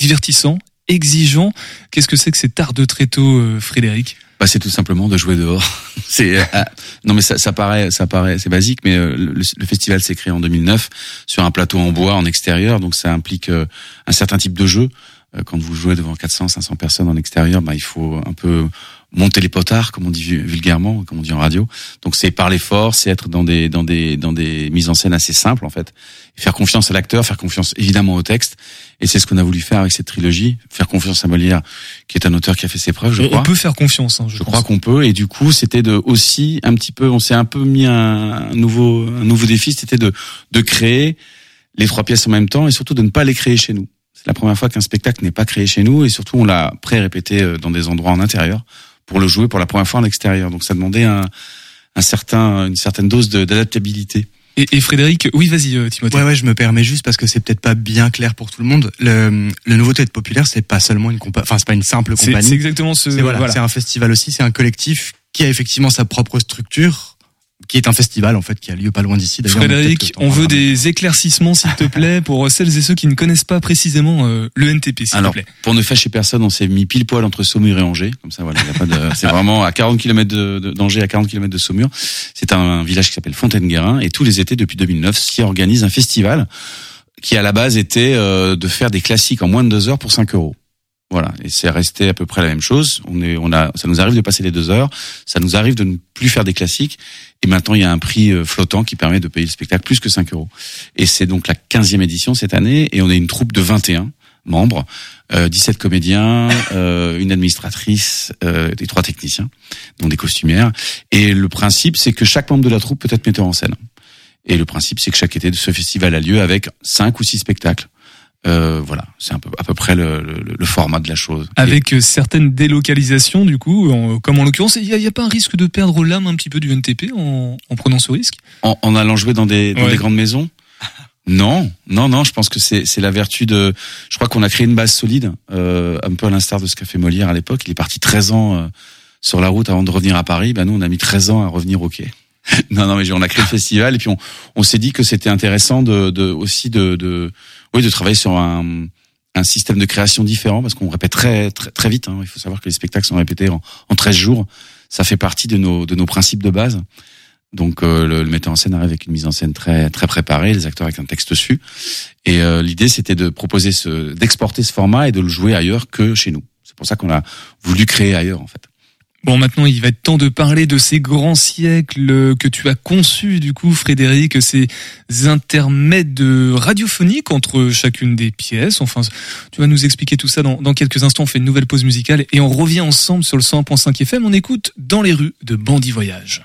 [SPEAKER 6] divertissant, exigeant. Qu'est-ce que c'est que cet art de très tôt, euh, Frédéric?
[SPEAKER 14] Bah, c'est tout simplement de jouer dehors. C'est euh, (laughs) non mais ça, ça paraît ça paraît c'est basique mais euh, le, le festival s'est créé en 2009 sur un plateau en bois en extérieur donc ça implique euh, un certain type de jeu. Quand vous jouez devant 400 500 personnes en extérieur, bah, il faut un peu monter les potards comme on dit vu- vulgairement comme on dit en radio. Donc c'est parler fort, c'est être dans des dans des dans des mises en scène assez simples en fait. Faire confiance à l'acteur, faire confiance évidemment au texte et c'est ce qu'on a voulu faire avec cette trilogie, faire confiance à Molière qui est un auteur qui a fait ses preuves, je
[SPEAKER 6] on,
[SPEAKER 14] crois.
[SPEAKER 6] on peut faire confiance, hein, je,
[SPEAKER 14] Je crois qu'on peut et du coup c'était de aussi un petit peu on s'est un peu mis un, un nouveau un nouveau défi c'était de de créer les trois pièces en même temps et surtout de ne pas les créer chez nous. C'est la première fois qu'un spectacle n'est pas créé chez nous et surtout on l'a pré-répété euh, dans des endroits en intérieur pour le jouer pour la première fois en extérieur. Donc ça demandait un un certain une certaine dose de- d'adaptabilité.
[SPEAKER 6] Et, et Frédéric, oui, vas-y, euh, Timothée.
[SPEAKER 11] Ouais, ouais, je me permets juste parce que c'est peut-être pas bien clair pour tout le monde. Le, le nouveau théâtre populaire, c'est pas seulement une compa, enfin c'est pas une simple compagnie.
[SPEAKER 6] c'est exactement ce.
[SPEAKER 11] C'est voilà,
[SPEAKER 6] voilà.
[SPEAKER 11] c'est un festival aussi, c'est un collectif qui a effectivement sa propre structure, qui est un festival en fait qui a lieu pas loin d'ici.
[SPEAKER 6] Frédéric, on veut des éclaircissements, s'il te plaît, pour celles et ceux qui ne connaissent pas précisément euh, le NTP, s'il te
[SPEAKER 14] Alors,
[SPEAKER 6] plaît.
[SPEAKER 14] pour ne fâcher personne, on s'est mis pile poil entre Saumur et Angers. Comme ça, voilà, il y a pas de, (laughs) c'est vraiment à 40 km de, de- d'Angers, à 40 km de Saumur. C'est un village qui s'appelle Fontaine-Guérin et tous les étés depuis 2009 s'y organise un festival qui à la base était euh, de faire des classiques en moins de deux heures pour 5 euros. Voilà, et c'est resté à peu près la même chose. On est, on a, ça nous arrive de passer les deux heures, ça nous arrive de ne plus faire des classiques, et maintenant il y a un prix euh, flottant qui permet de payer le spectacle plus que 5 euros. Et c'est donc la 15e édition cette année, et on est une troupe de 21 membres, euh, 17 comédiens, (laughs) euh, une administratrice euh, et trois techniciens, dont des costumières. Et le principe, c'est que chaque membre de la troupe peut être metteur en scène. Et le principe, c'est que chaque été, ce festival a lieu avec cinq ou six spectacles. Euh, voilà, c'est un peu, à peu près le, le- le format de la chose.
[SPEAKER 6] Avec euh, certaines délocalisations, du coup, en- comme en l'occurrence, il n'y a, a pas un risque de perdre l'âme un petit peu du NTP en, en prenant ce risque?
[SPEAKER 14] En, en allant jouer dans des, dans
[SPEAKER 6] Ouais.
[SPEAKER 14] des grandes maisons? Non, non, non. Je pense que c'est c'est la vertu de. Je crois qu'on a créé une base solide, euh, un peu à l'instar de ce qu'a fait Molière à l'époque. Il est parti 13 ans euh, sur la route avant de revenir à Paris. Ben nous, on a mis 13 ans à revenir au quai. (laughs) non, non, mais on a créé le festival et puis on, s'est dit que c'était intéressant de, de aussi de, de, oui, de travailler sur un, un système de création différent parce qu'on répète très très, très vite. Hein. Il faut savoir que les spectacles sont répétés en, en 13 jours. Ça fait partie de nos de nos principes de base. Donc euh, le, le metteur en scène arrive avec une mise en scène très très préparée, les acteurs avec un texte dessus. Et euh, l'idée c'était de proposer ce d'exporter ce format et de le jouer ailleurs que chez nous. C'est pour ça qu'on a voulu créer ailleurs en fait.
[SPEAKER 6] Bon, maintenant, il va être temps de parler de ces grands siècles que tu as conçus, du coup, Frédéric, ces intermèdes radiophoniques entre chacune des pièces. Enfin, tu vas nous expliquer tout ça dans, quelques instants. On fait une nouvelle pause musicale et on revient ensemble sur le 100.5 FM. On écoute Dans les rues de Bandit Voyage.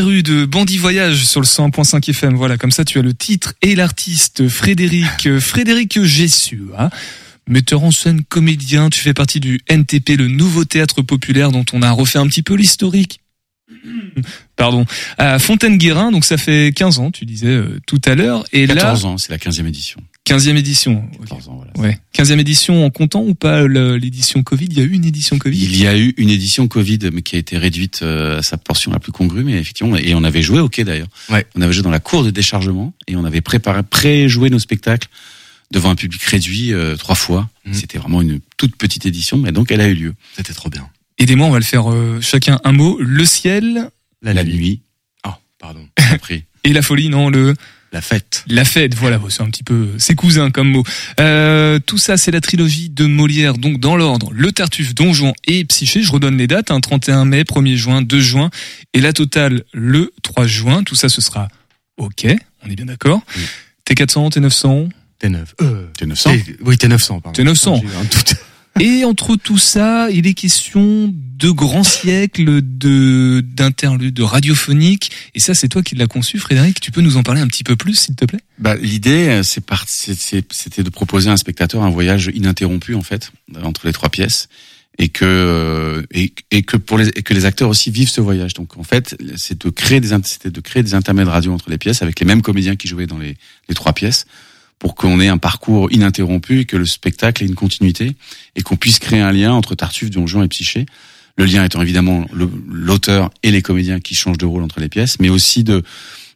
[SPEAKER 15] Rues
[SPEAKER 6] de Bandit Voyage sur le 100.5 FM. Voilà, comme ça tu as le titre et l'artiste Frédéric euh, Frédéric Gessu. hein. Metteur en scène, comédien, tu fais partie du NTP, le nouveau théâtre populaire dont on a refait un petit peu l'historique. (clears throat) Pardon. À Fontaine-Guérin, donc ça fait 15 ans, tu disais euh, tout à l'heure. Et
[SPEAKER 14] 14
[SPEAKER 6] là,
[SPEAKER 14] ans, c'est la 15e édition.
[SPEAKER 6] 15e édition.
[SPEAKER 14] 14 ans, voilà.
[SPEAKER 6] Ouais. 15e édition en comptant ou pas l'édition Covid? Il y a eu une édition Covid?
[SPEAKER 14] Il y a eu une édition Covid, mais qui a été réduite euh, à sa portion la plus congrue, mais effectivement, et on avait joué au quai d'ailleurs. On avait joué dans la cour de déchargement et on avait préparé, pré-joué nos spectacles devant un public réduit euh, trois fois. C'était vraiment une toute petite édition, mais donc elle a eu lieu.
[SPEAKER 11] C'était trop bien.
[SPEAKER 6] Aidez-moi, on va le faire euh, chacun un mot. Le ciel.
[SPEAKER 14] La, nuit.
[SPEAKER 11] Oh, pardon.
[SPEAKER 14] Après. (laughs)
[SPEAKER 6] Et la folie, non le.
[SPEAKER 11] La fête.
[SPEAKER 6] La fête, voilà, c'est un petit peu c'est cousin comme mot. Euh, tout ça, c'est la trilogie de Molière, donc dans l'ordre Le Tartuffe, Don Juan et Psyché. Je redonne les dates, hein, 31 mai, 1er juin, 2 juin, et la totale le 3 juin. Tout ça, ce sera OK, on est bien d'accord. T400, T900
[SPEAKER 11] T9. Euh,
[SPEAKER 14] T900
[SPEAKER 11] T- Oui, T900, pardon.
[SPEAKER 6] T900. (laughs) Et entre tout ça, il est question de grands siècles, de d'interludes radiophoniques. Et ça, c'est toi qui l'as conçu, Frédéric. Tu peux nous en parler un petit peu plus, s'il te plaît?
[SPEAKER 14] Bah, l'idée, euh, c'était de proposer à un spectateur un voyage ininterrompu en fait entre les trois pièces et que euh, et, et que pour les et que les acteurs aussi vivent ce voyage. Donc en fait, c'est de créer des c'était de créer des intermèdes radio entre les pièces avec les mêmes comédiens qui jouaient dans les, les trois pièces pour qu'on ait un parcours ininterrompu que le spectacle ait une continuité et qu'on puisse créer un lien entre Tartuffe, Don et Psyché. Le lien étant évidemment l'auteur et les comédiens qui changent de rôle entre les pièces, mais aussi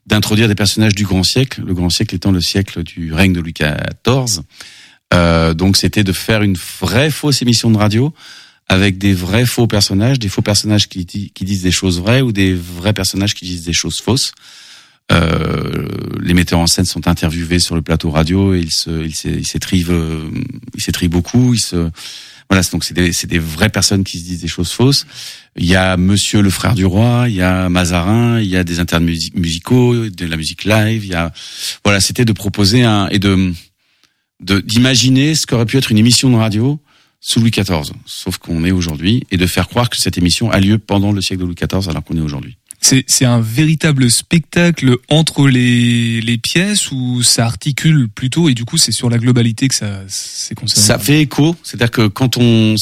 [SPEAKER 14] d'introduire des personnages du grand siècle, le grand siècle étant le siècle du règne de Louis XIV. Euh, donc c'était de faire une vraie fausse émission de radio avec des vrais faux personnages, des faux personnages qui disent des choses vraies ou des vrais personnages qui disent des choses fausses. Euh, les metteurs en scène sont interviewés sur le plateau radio et ils se, ils s'é- ils s'étrivent, euh, ils s'étrivent beaucoup. Ils se, voilà, donc c'est des, c'est des vraies personnes qui se disent des choses fausses. Il y a Monsieur le frère du roi, il y a Mazarin, il y a des internes musi- musicaux, de la musique live. Il y a, voilà, c'était de proposer un et de- d'imaginer ce qu'aurait pu être une émission de radio sous Louis XIV, sauf qu'on est aujourd'hui, et de faire croire que cette émission a lieu pendant le siècle de Louis XIV alors qu'on est aujourd'hui.
[SPEAKER 6] C'est un véritable spectacle entre les, les pièces ou ça articule plutôt et du coup c'est sur la globalité que ça c'est concerné?
[SPEAKER 14] Ça fait écho, c'est-à-dire que quand on,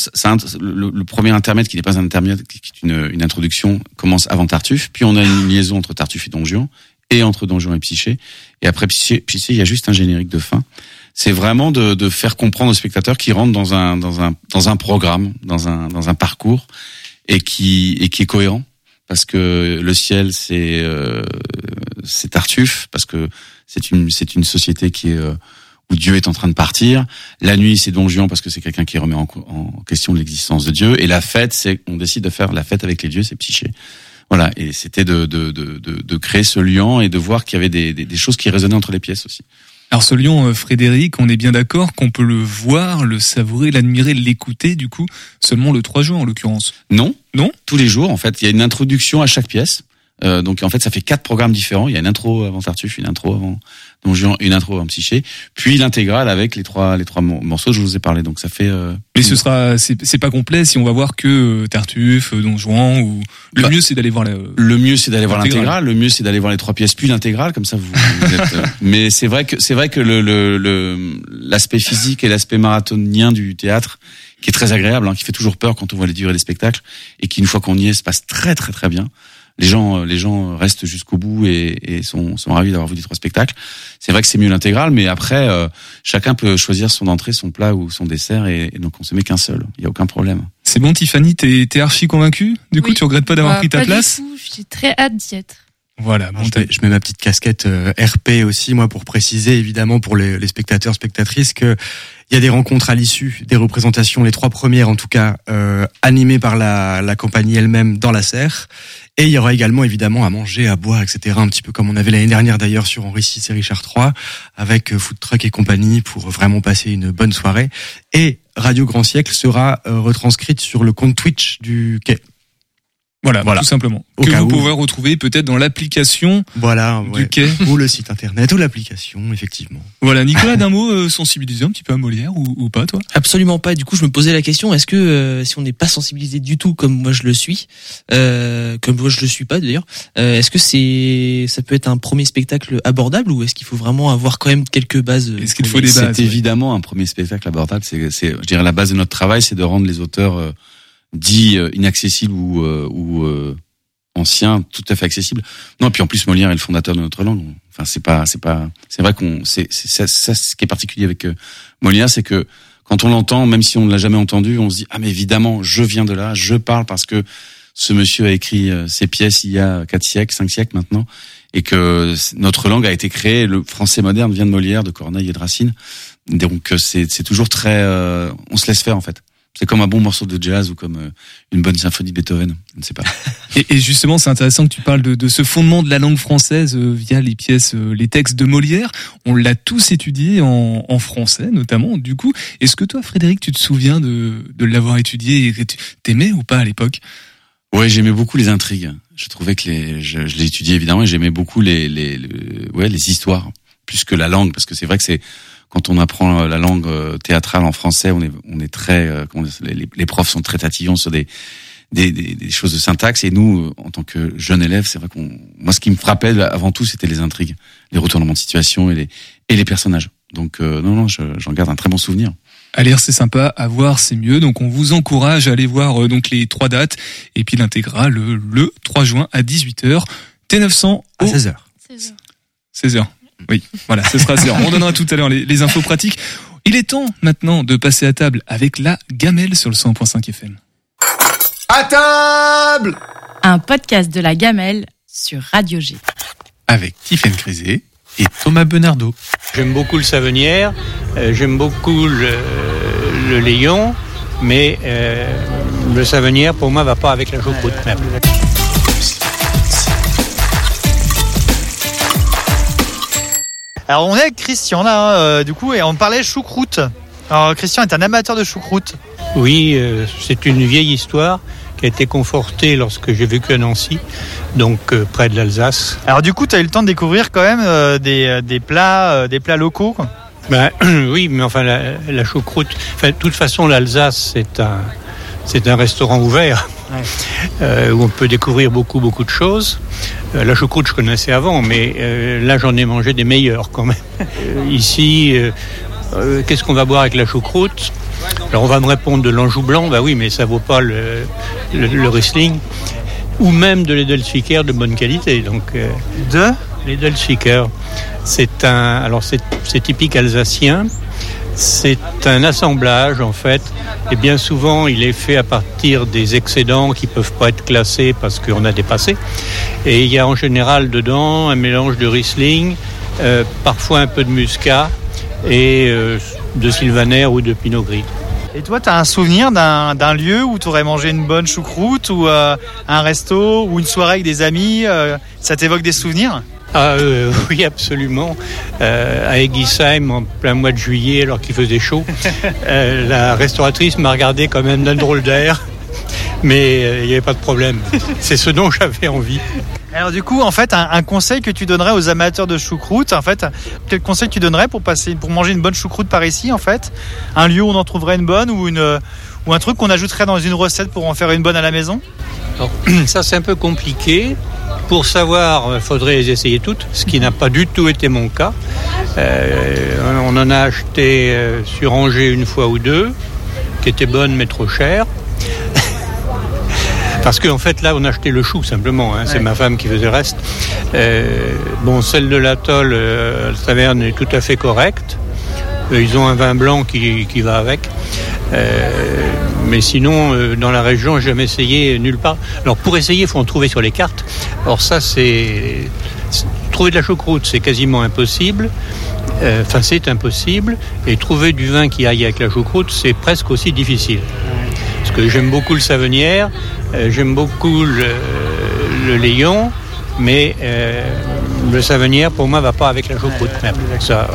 [SPEAKER 14] le premier intermède qui n'est pas un intermède, qui est une, une introduction, commence avant Tartuffe, puis on a une liaison entre Tartuffe et Don Juan, et entre Don Juan et Psyché, et après Psyché, Psyché, il y a juste un générique de fin. C'est vraiment de, de faire comprendre aux spectateurs qui rentrent dans un dans un dans un programme, dans un dans un parcours, et qui et qui est cohérent, parce que le ciel c'est euh, c'est Tartuffe, parce que c'est une c'est une société qui est euh, où Dieu est en train de partir. La nuit, c'est Don Juan parce que c'est quelqu'un qui remet en, question l'existence de Dieu. Et la fête, c'est on décide de faire la fête avec les dieux, c'est Psyché. Voilà, et c'était de, de, de, de, de créer ce lien et de voir qu'il y avait des, des choses qui résonnaient entre les pièces aussi.
[SPEAKER 6] Alors ce lion, euh, Frédéric, on est bien d'accord qu'on peut le voir, le savourer, l'admirer, l'écouter, du coup, seulement le 3 juin en l'occurrence.
[SPEAKER 14] Non,
[SPEAKER 6] non?
[SPEAKER 14] Tous les jours, en fait, il y a une introduction à chaque pièce. Euh, donc en fait, ça fait quatre programmes différents. Il y a une intro avant Tartuffe, une intro avant Don Juan, une intro avant Psyché, puis l'intégrale avec les trois les trois mor- morceaux que je vous ai parlé. Donc ça fait. euh,
[SPEAKER 6] Mais ce sera, c'est pas complet si on va voir que euh, Tartuffe, euh, Don Juan ou le
[SPEAKER 14] Bah,
[SPEAKER 6] mieux c'est d'aller voir la.
[SPEAKER 14] Le mieux c'est d'aller voir
[SPEAKER 6] L'intégrale.
[SPEAKER 14] le mieux c'est d'aller voir les trois pièces puis l'intégrale comme ça vous, vous êtes euh, (laughs) mais c'est vrai que c'est vrai que le le- le- l'aspect physique et l'aspect marathonien du théâtre qui est très agréable hein, qui fait toujours peur quand on voit les durées des spectacles et qui une fois qu'on y est se passe très très très bien. Les gens euh, les gens restent jusqu'au bout et, et sont sont ravis d'avoir vu les trois spectacles. C'est vrai que c'est mieux l'intégrale mais après euh, chacun peut choisir son entrée, son plat ou son dessert et, et donc on se met qu'un seul. Il y a aucun problème.
[SPEAKER 6] C'est bon, Tiffany, t'es t'es archi convaincu Du coup,
[SPEAKER 9] Oui.
[SPEAKER 6] tu regrettes pas d'avoir
[SPEAKER 9] Bah,
[SPEAKER 6] pris ta
[SPEAKER 9] pas du
[SPEAKER 6] place?
[SPEAKER 9] tout, J'ai très hâte d'y être.
[SPEAKER 6] Voilà, bon,
[SPEAKER 11] je, mets, je mets ma petite casquette euh, RP aussi, moi, pour préciser évidemment pour les, les spectateurs, spectatrices, que il y a des rencontres à l'issue, des représentations, les trois premières en tout cas, euh, animées par la, la compagnie elle-même dans la serre. Et il y aura également évidemment à manger, à boire, etc. Un petit peu comme on avait l'année dernière d'ailleurs sur Henri VI et Richard III, avec euh, food truck et compagnie pour vraiment passer une bonne soirée. Et Radio Grand Siècle sera euh, retranscrite sur le compte Twitch du quai.
[SPEAKER 6] Voilà, tout simplement.
[SPEAKER 11] Au
[SPEAKER 6] que
[SPEAKER 11] cas
[SPEAKER 6] vous
[SPEAKER 11] où.
[SPEAKER 6] pouvez retrouver peut-être dans l'application
[SPEAKER 11] Voilà,
[SPEAKER 6] du
[SPEAKER 11] ouais.
[SPEAKER 6] quai.
[SPEAKER 11] ou le site internet ou l'application, effectivement.
[SPEAKER 6] Voilà, Nicolas, (laughs) d'un mot, euh, sensibiliser un petit peu à Molière ou, ou pas, toi?
[SPEAKER 8] Absolument pas. Du coup, je me posais la question est-ce que euh, si on n'est pas sensibilisé du tout comme moi je le suis, euh, comme moi je le suis pas d'ailleurs, euh, est-ce que c'est ça peut être un premier spectacle abordable ou est-ce qu'il faut vraiment avoir quand même quelques bases euh,
[SPEAKER 6] Est-ce qu'il faut des bases
[SPEAKER 14] C'est évidemment un premier spectacle abordable. C'est, c'est, je dirais, la base de notre travail, c'est de rendre les auteurs dits euh, inaccessibles ou, euh, ou euh, anciens tout à fait accessibles. Non, puis en plus Molière est le fondateur de notre langue. Enfin, c'est pas, c'est pas, c'est vrai qu'on, c'est, ça, ça, ce qui est particulier avec Molière, c'est que quand on l'entend, même si on ne l'a jamais entendu, on se dit ah mais évidemment, je viens de là, je parle parce que ce monsieur a écrit ces pièces il y a quatre siècles, cinq siècles maintenant, et que notre langue a été créée. Le français moderne vient de Molière, de Corneille et de Racine. Donc c'est c'est toujours très, euh, on se laisse faire en fait. C'est comme un bon morceau de jazz ou comme euh, une bonne symphonie de Beethoven. Je ne sais pas. (laughs)
[SPEAKER 6] Et, et justement, c'est intéressant que tu parles de, de ce fondement de la langue française euh, via les pièces, euh, les textes de Molière. On l'a tous étudié en, en français, notamment. Du coup, est-ce que toi, Frédéric, tu te souviens de, de l'avoir étudié et que tu t'aimais ou pas à l'époque?
[SPEAKER 14] Ouais, j'aimais beaucoup les intrigues. Je trouvais que les, je, je l'ai étudié évidemment, et j'aimais beaucoup les, les, le- ouais, les histoires plus que la langue, parce que c'est vrai que c'est quand on apprend la langue euh, théâtrale en français, on est, on est très, euh, comment dire, les, les profs sont très tatillons sur des, des, des, des choses de syntaxe, et nous, euh, en tant que jeunes élèves, c'est vrai qu'on, moi, ce qui me frappait avant tout, c'était les intrigues, les retournements de situation et les, et les personnages. Donc, euh, non, non, je- j'en garde un très bon souvenir.
[SPEAKER 6] À lire, c'est sympa. À voir, c'est mieux. Donc, on vous encourage à aller voir euh, donc les trois dates et puis l'intégrale le, le 3 juin à 18h. T900
[SPEAKER 11] À
[SPEAKER 6] au
[SPEAKER 11] 16h.
[SPEAKER 6] 16h. Oui, voilà, ce sera 16h. On donnera tout à l'heure les, les infos pratiques. Il est temps maintenant de passer à table avec la gamelle sur le 100.5 FM.
[SPEAKER 10] À table
[SPEAKER 2] Un podcast de la gamelle sur Radio G.
[SPEAKER 16] avec Tiffaine Crisé et Thomas Benardo.
[SPEAKER 17] J'aime beaucoup le Savenière, euh, j'aime beaucoup le, le Léon, mais euh, le savonnière, pour moi, va pas avec la choucroute.
[SPEAKER 18] Alors on est avec Christian là, euh, du coup, et on parlait choucroute. Alors Christian est un amateur de choucroute.
[SPEAKER 17] Oui, euh, c'est une vieille histoire qui a été confortée lorsque j'ai vécu à Nancy, donc euh, près de l'Alsace.
[SPEAKER 18] Alors du coup, tu as eu le temps de découvrir quand même des, des plats, des plats locaux. quoi.
[SPEAKER 17] Ben, (clears throat) oui, mais enfin, la, la choucroute. Enfin, de toute façon, l'Alsace, c'est un, c'est un restaurant ouvert euh, où on peut découvrir beaucoup, beaucoup de choses. Euh, la choucroute, je connaissais avant, mais euh, là, j'en ai mangé des meilleurs quand même. Ici, qu'est-ce qu'on va boire avec la choucroute? Alors, on va me répondre de l'Anjou blanc. Bah oui, mais ça vaut pas le, le, le Riesling. Ou même de l'Edelspiker de bonne qualité. Donc,
[SPEAKER 18] de?
[SPEAKER 17] L'Edelspiker, c'est un. Alors, c'est typique alsacien. C'est un assemblage en fait, et bien souvent il est fait à partir des excédents qui peuvent pas être classés parce qu'on a dépassé. Et il y a en général dedans un mélange de Riesling, euh, parfois un peu de Muscat et euh, de Sylvaner ou de Pinot Gris.
[SPEAKER 18] Et toi, tu as un souvenir d'un lieu où tu aurais mangé une bonne choucroute ou euh, un resto ou une soirée avec des amis Ça t'évoque des souvenirs?
[SPEAKER 17] Ah euh, (laughs) oui, absolument. Euh, à Eguisheim, en plein mois de juillet, alors qu'il faisait chaud, (laughs) euh, la restauratrice m'a regardé quand même d'un drôle d'air, mais euh, il n'y avait pas de problème. C'est ce dont j'avais envie.
[SPEAKER 18] Alors du coup, en fait, un, un conseil que tu donnerais aux amateurs de choucroute, en fait, quel conseil tu donnerais pour passer, pour manger une bonne choucroute par ici, en fait? Un lieu où on en trouverait une bonne ou une ou un truc qu'on ajouterait dans une recette pour en faire une bonne à la maison?
[SPEAKER 17] Alors, (clears throat) ça, c'est un peu compliqué. Pour savoir, il faudrait les essayer toutes, ce qui n'a pas du tout été mon cas. Euh, on en a acheté euh, sur Angers une fois ou deux, qui étaient bonnes mais trop chères. (laughs) Parce qu'en fait, là, on a acheté le chou simplement. hein. C'est
[SPEAKER 18] Ouais.
[SPEAKER 17] ma femme qui faisait le reste. Euh, bon, celle de l'atoll, euh, la taverne est tout à fait correcte. Euh, Ils ont un vin blanc qui, qui va avec. Mais sinon, euh, dans la région, j'ai jamais essayé nulle part. Alors, pour essayer, il faut en trouver sur les cartes. Alors, ça, c'est. Trouver de la choucroute, c'est quasiment impossible. Euh, Enfin, c'est impossible. Et trouver du vin qui aille avec la choucroute, c'est presque aussi difficile. Parce que j'aime beaucoup le Savenière, euh, j'aime beaucoup le, le Léon, mais le Savenière, pour moi, va pas avec la choucroute. même. Ça,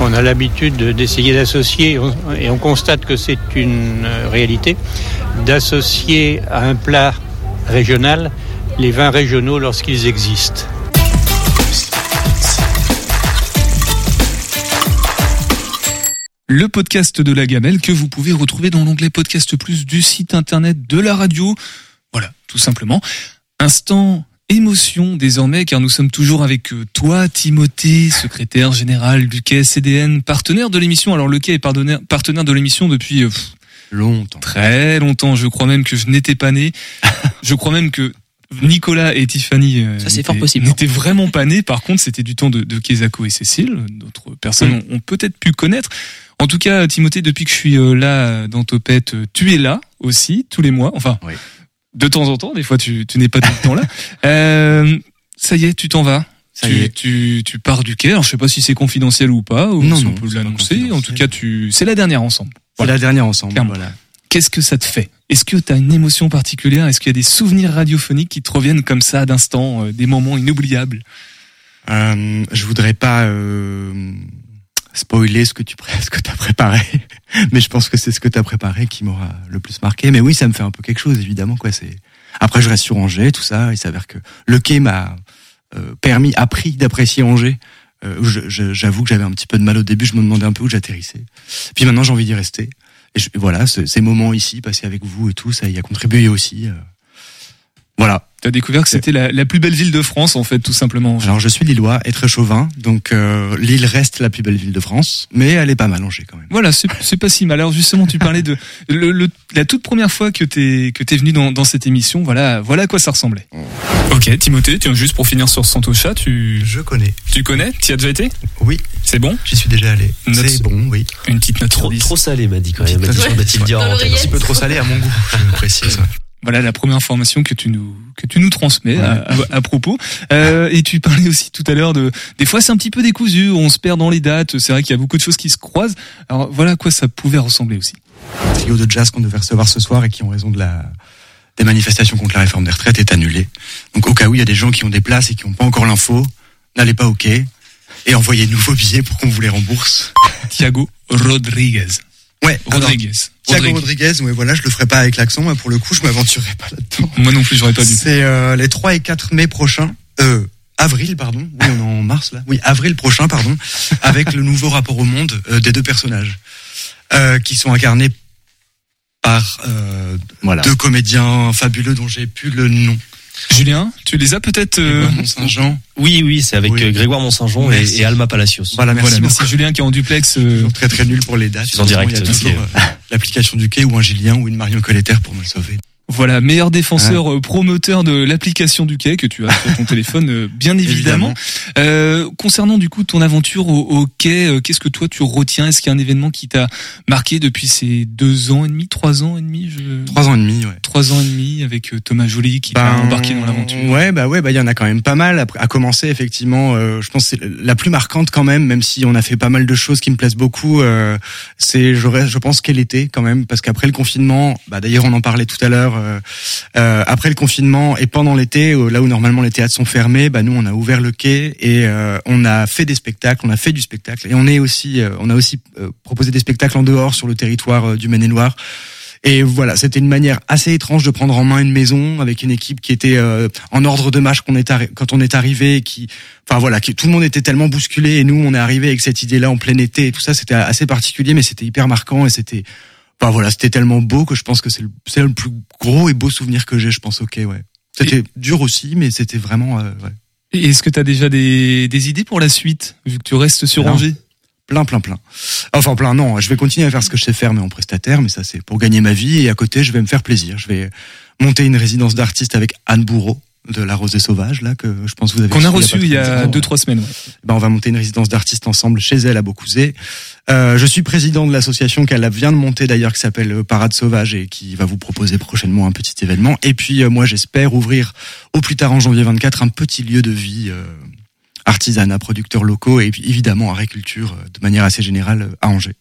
[SPEAKER 17] on a l'habitude de- d'essayer d'associer, et on constate que c'est une euh, réalité, d'associer à un plat régional les vins régionaux lorsqu'ils existent.
[SPEAKER 6] le podcast de la gamelle que vous pouvez retrouver dans l'onglet podcast plus du site internet de la radio. Voilà, tout simplement. Instant émotion désormais car nous sommes toujours avec euh, toi Timothée, secrétaire général du quai CDN, partenaire de l'émission. Alors le quai est partenaire, partenaire de l'émission depuis euh, pff,
[SPEAKER 11] longtemps.
[SPEAKER 6] Très longtemps, je crois même que je n'étais pas né. je crois même que Nicolas et Tiffany euh,
[SPEAKER 8] Ça, c'est fort
[SPEAKER 6] n'étaient-
[SPEAKER 8] possible.
[SPEAKER 6] n'étaient vraiment pas nés. Par contre, c'était du temps de, de Kezako et Cécile. D'autres personnes
[SPEAKER 8] Mm.
[SPEAKER 6] ont, ont peut-être pu connaître. En tout cas, Timothée, depuis que je suis euh, là dans Topette, tu es là aussi tous les mois. Enfin, de temps en temps. Des fois, tu, tu n'es pas tout le temps là. (laughs) Euh, ça y est, tu t'en vas.
[SPEAKER 11] Ça
[SPEAKER 6] tu,
[SPEAKER 11] y est.
[SPEAKER 6] Tu, tu pars du quai. Alors, je sais pas si c'est confidentiel ou pas, ou
[SPEAKER 11] Non,
[SPEAKER 6] si
[SPEAKER 11] non,
[SPEAKER 6] on peut l'annoncer. En tout cas, tu, c'est la dernière ensemble.
[SPEAKER 11] C'est la dernière ensemble. Voilà.
[SPEAKER 6] Qu'est-ce que ça te fait? Est-ce que tu as une émotion particulière? Est-ce qu'il y a des souvenirs radiophoniques qui te reviennent comme ça d'instant, euh, des moments inoubliables?
[SPEAKER 11] Euh, je voudrais pas euh, spoiler ce que tu (laughs) ce que t'as préparé, mais je pense que c'est ce que t'as préparé qui m'aura le plus marqué. Mais oui, ça me fait un peu quelque chose, évidemment. Quoi, c'est après je reste sur Angers, tout ça. Il s'avère que le quai m'a euh, permis, appris d'apprécier Angers. Euh, J'avoue que j'avais un petit peu de mal au début. Je me demandais un peu où j'atterrissais. Puis maintenant, j'ai envie d'y rester. Et je- voilà, ce- ces moments ici, passés avec vous et tout, ça y a contribué aussi. euh. Voilà.
[SPEAKER 6] T'as découvert que c'était la, la plus belle ville de France, en fait, tout simplement.
[SPEAKER 11] Alors je suis lillois et très chauvin, donc euh, Lille reste la plus belle ville de France, mais elle est pas mal Angers quand même.
[SPEAKER 6] Voilà, c'est c'est pas si mal. Alors justement, tu parlais de (laughs) le, le- la toute première fois que t'es que t'es venu dans, dans cette émission. Voilà, voilà à quoi ça ressemblait. Ok, Timothée, tiens juste pour finir sur Santocha, tu
[SPEAKER 19] je connais.
[SPEAKER 6] Tu connais? Tu y as déjà été?
[SPEAKER 19] Oui.
[SPEAKER 6] C'est bon?
[SPEAKER 19] J'y suis déjà allé.
[SPEAKER 6] Note-
[SPEAKER 19] C'est bon, oui.
[SPEAKER 6] Une petite note
[SPEAKER 20] Trop,
[SPEAKER 6] 10.
[SPEAKER 20] trop salé, m'a dit quand même.
[SPEAKER 19] Un petit peu trop salé à mon goût, je précise. (laughs)
[SPEAKER 6] Voilà la première information que tu nous que tu nous transmets à, à- à propos. Euh, et tu parlais aussi tout à l'heure de des fois c'est un petit peu décousu, on se perd dans les dates. C'est vrai qu'il y a beaucoup de choses qui se croisent. Alors voilà à quoi ça pouvait ressembler aussi.
[SPEAKER 11] trio de jazz qu'on devait recevoir ce soir et qui, en raison de la des manifestations contre la réforme des retraites, est annulé. Donc au cas où il y a des gens qui ont des places et qui n'ont pas encore l'info, n'allez pas au quai et envoyez nous vos billets pour qu'on vous les rembourse.
[SPEAKER 6] Thiago Rodriguez.
[SPEAKER 11] Ouais,
[SPEAKER 6] Rodriguez.
[SPEAKER 11] Thiago Rodriguez, ouais, voilà, je le ferai pas avec l'accent, moi, pour le coup, je m'aventurerai pas là-dedans.
[SPEAKER 6] Moi non plus, j'aurais pas dû.
[SPEAKER 11] C'est euh, les 3 et 4 mai prochains. Euh, avril, pardon. Oui, on est en mars là. Oui, avril prochain, pardon, avec le nouveau rapport au monde euh, des deux personnages euh, qui sont incarnés par euh, deux comédiens fabuleux dont j'ai plus le nom.
[SPEAKER 6] Julien, tu les as peut-être euh,
[SPEAKER 11] Mont-Saint-Jean.
[SPEAKER 20] Oui, oui, c'est avec
[SPEAKER 11] Oui.
[SPEAKER 20] euh, Grégoire Mont-Saint-Jean et, Alma Palacios.
[SPEAKER 11] Voilà, merci
[SPEAKER 6] Voilà, merci. Julien qui est en duplex. euh,
[SPEAKER 11] Très très nul pour les dates.
[SPEAKER 20] Je suis en direct, quai.
[SPEAKER 11] euh, l'application du quai ou un Gilien ou une Marion Collettaire pour me sauver.
[SPEAKER 6] Voilà, meilleur défenseur euh, promoteur de l'application du quai que tu as sur ton (laughs) téléphone, euh, bien évidemment. Euh, concernant du coup ton aventure au, au quai, euh, qu'est-ce que toi tu retiens? Est-ce qu'il y a un événement qui t'a marqué depuis ces deux ans et demi, trois ans et demi je...
[SPEAKER 11] Trois ans et demi, ouais.
[SPEAKER 6] Trois ans et demi avec Thomas Joly qui t'a
[SPEAKER 11] Ben,
[SPEAKER 6] embarqué dans l'aventure.
[SPEAKER 11] Ouais, bah ouais, bah il y en a quand même pas mal. À commencer effectivement, euh, je pense que c'est la plus marquante quand même, même si on a fait pas mal de choses qui me plaisent beaucoup. euh, c'est, je pense qu'elle était quand même, parce qu'après le confinement, bah d'ailleurs on en parlait tout à l'heure. Euh, euh, après le confinement et pendant l'été, euh, là où normalement les théâtres sont fermés, bah nous on a ouvert le quai et euh, on a fait des spectacles, on a fait du spectacle et on est aussi, euh, on a aussi euh, proposé des spectacles en dehors sur le territoire du Maine-et-Loire. Et voilà, c'était une manière assez étrange de prendre en main une maison avec une équipe qui était euh, en ordre de marche quand on est arrivé, qui, enfin voilà, tout le monde était tellement bousculé et nous on est arrivé avec cette idée-là en plein été et tout ça, c'était assez particulier, mais c'était hyper marquant et c'était, enfin voilà, c'était tellement beau que je pense que c'est le, c'est le plus gros et beau souvenir que j'ai, je pense. Ok, ouais. C'était dur aussi, mais c'était vraiment. euh, ouais.
[SPEAKER 6] Et Est-ce que tu as déjà des, des idées pour la suite, vu que tu restes sur
[SPEAKER 11] Plein.
[SPEAKER 6] Angers?
[SPEAKER 11] Plein, plein, plein. Enfin, plein, non. Je vais continuer à faire ce que je sais faire, mais en prestataire. Mais ça, c'est pour gagner ma vie. Et à côté, je vais me faire plaisir. Je vais monter une résidence d'artiste avec Anne Bourreau de La Rosée Sauvage, là, que je pense que vous avez
[SPEAKER 6] Qu'on a
[SPEAKER 11] reçu
[SPEAKER 6] il y a
[SPEAKER 11] longtemps.
[SPEAKER 6] deux, trois semaines. ouais.
[SPEAKER 11] Ben, on va monter une résidence d'artistes ensemble chez elle à Beaucouzé. Euh, je suis président de l'association qu'elle vient de monter d'ailleurs qui s'appelle euh, Parade Sauvage et qui va vous proposer prochainement un petit événement. Et puis euh, moi j'espère ouvrir au plus tard en janvier 24 un petit lieu de vie euh, artisanat, producteurs locaux et puis évidemment agriculture euh, de manière assez générale euh, à Angers.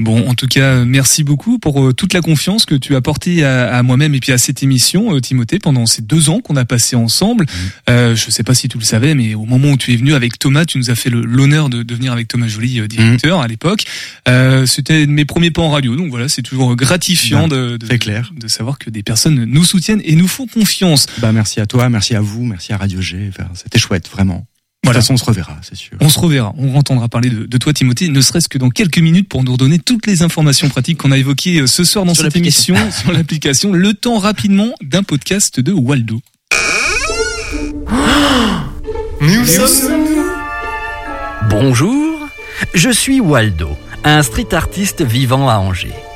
[SPEAKER 6] Bon, en tout cas, merci beaucoup pour euh, toute la confiance que tu as apportée à, à moi-même et puis à cette émission, euh, Timothée, pendant ces deux ans qu'on a passé ensemble. Euh, je sais pas si tu le savais, mais au moment où tu es venu avec Thomas, tu nous as fait l'honneur de, de venir avec Thomas Joly, euh, directeur à l'époque. Euh, C'était mes premiers pas en radio, donc voilà, c'est toujours gratifiant de, de,
[SPEAKER 11] clair.
[SPEAKER 6] de savoir que des personnes nous soutiennent et nous font confiance.
[SPEAKER 11] Bah merci à toi, merci à vous, merci à Radio G. Enfin, C'était chouette, vraiment. De toute façon, on se reverra, c'est sûr.
[SPEAKER 6] On se reverra, on entendra parler de, de toi Timothée, ne serait-ce que dans quelques minutes pour nous redonner toutes les informations pratiques qu'on a évoquées euh, ce soir dans
[SPEAKER 20] Sur
[SPEAKER 6] cette émission sur l'application. Le temps rapidement d'un podcast de Waldo.
[SPEAKER 21] Bonjour, je suis Waldo, un street artiste vivant à Angers.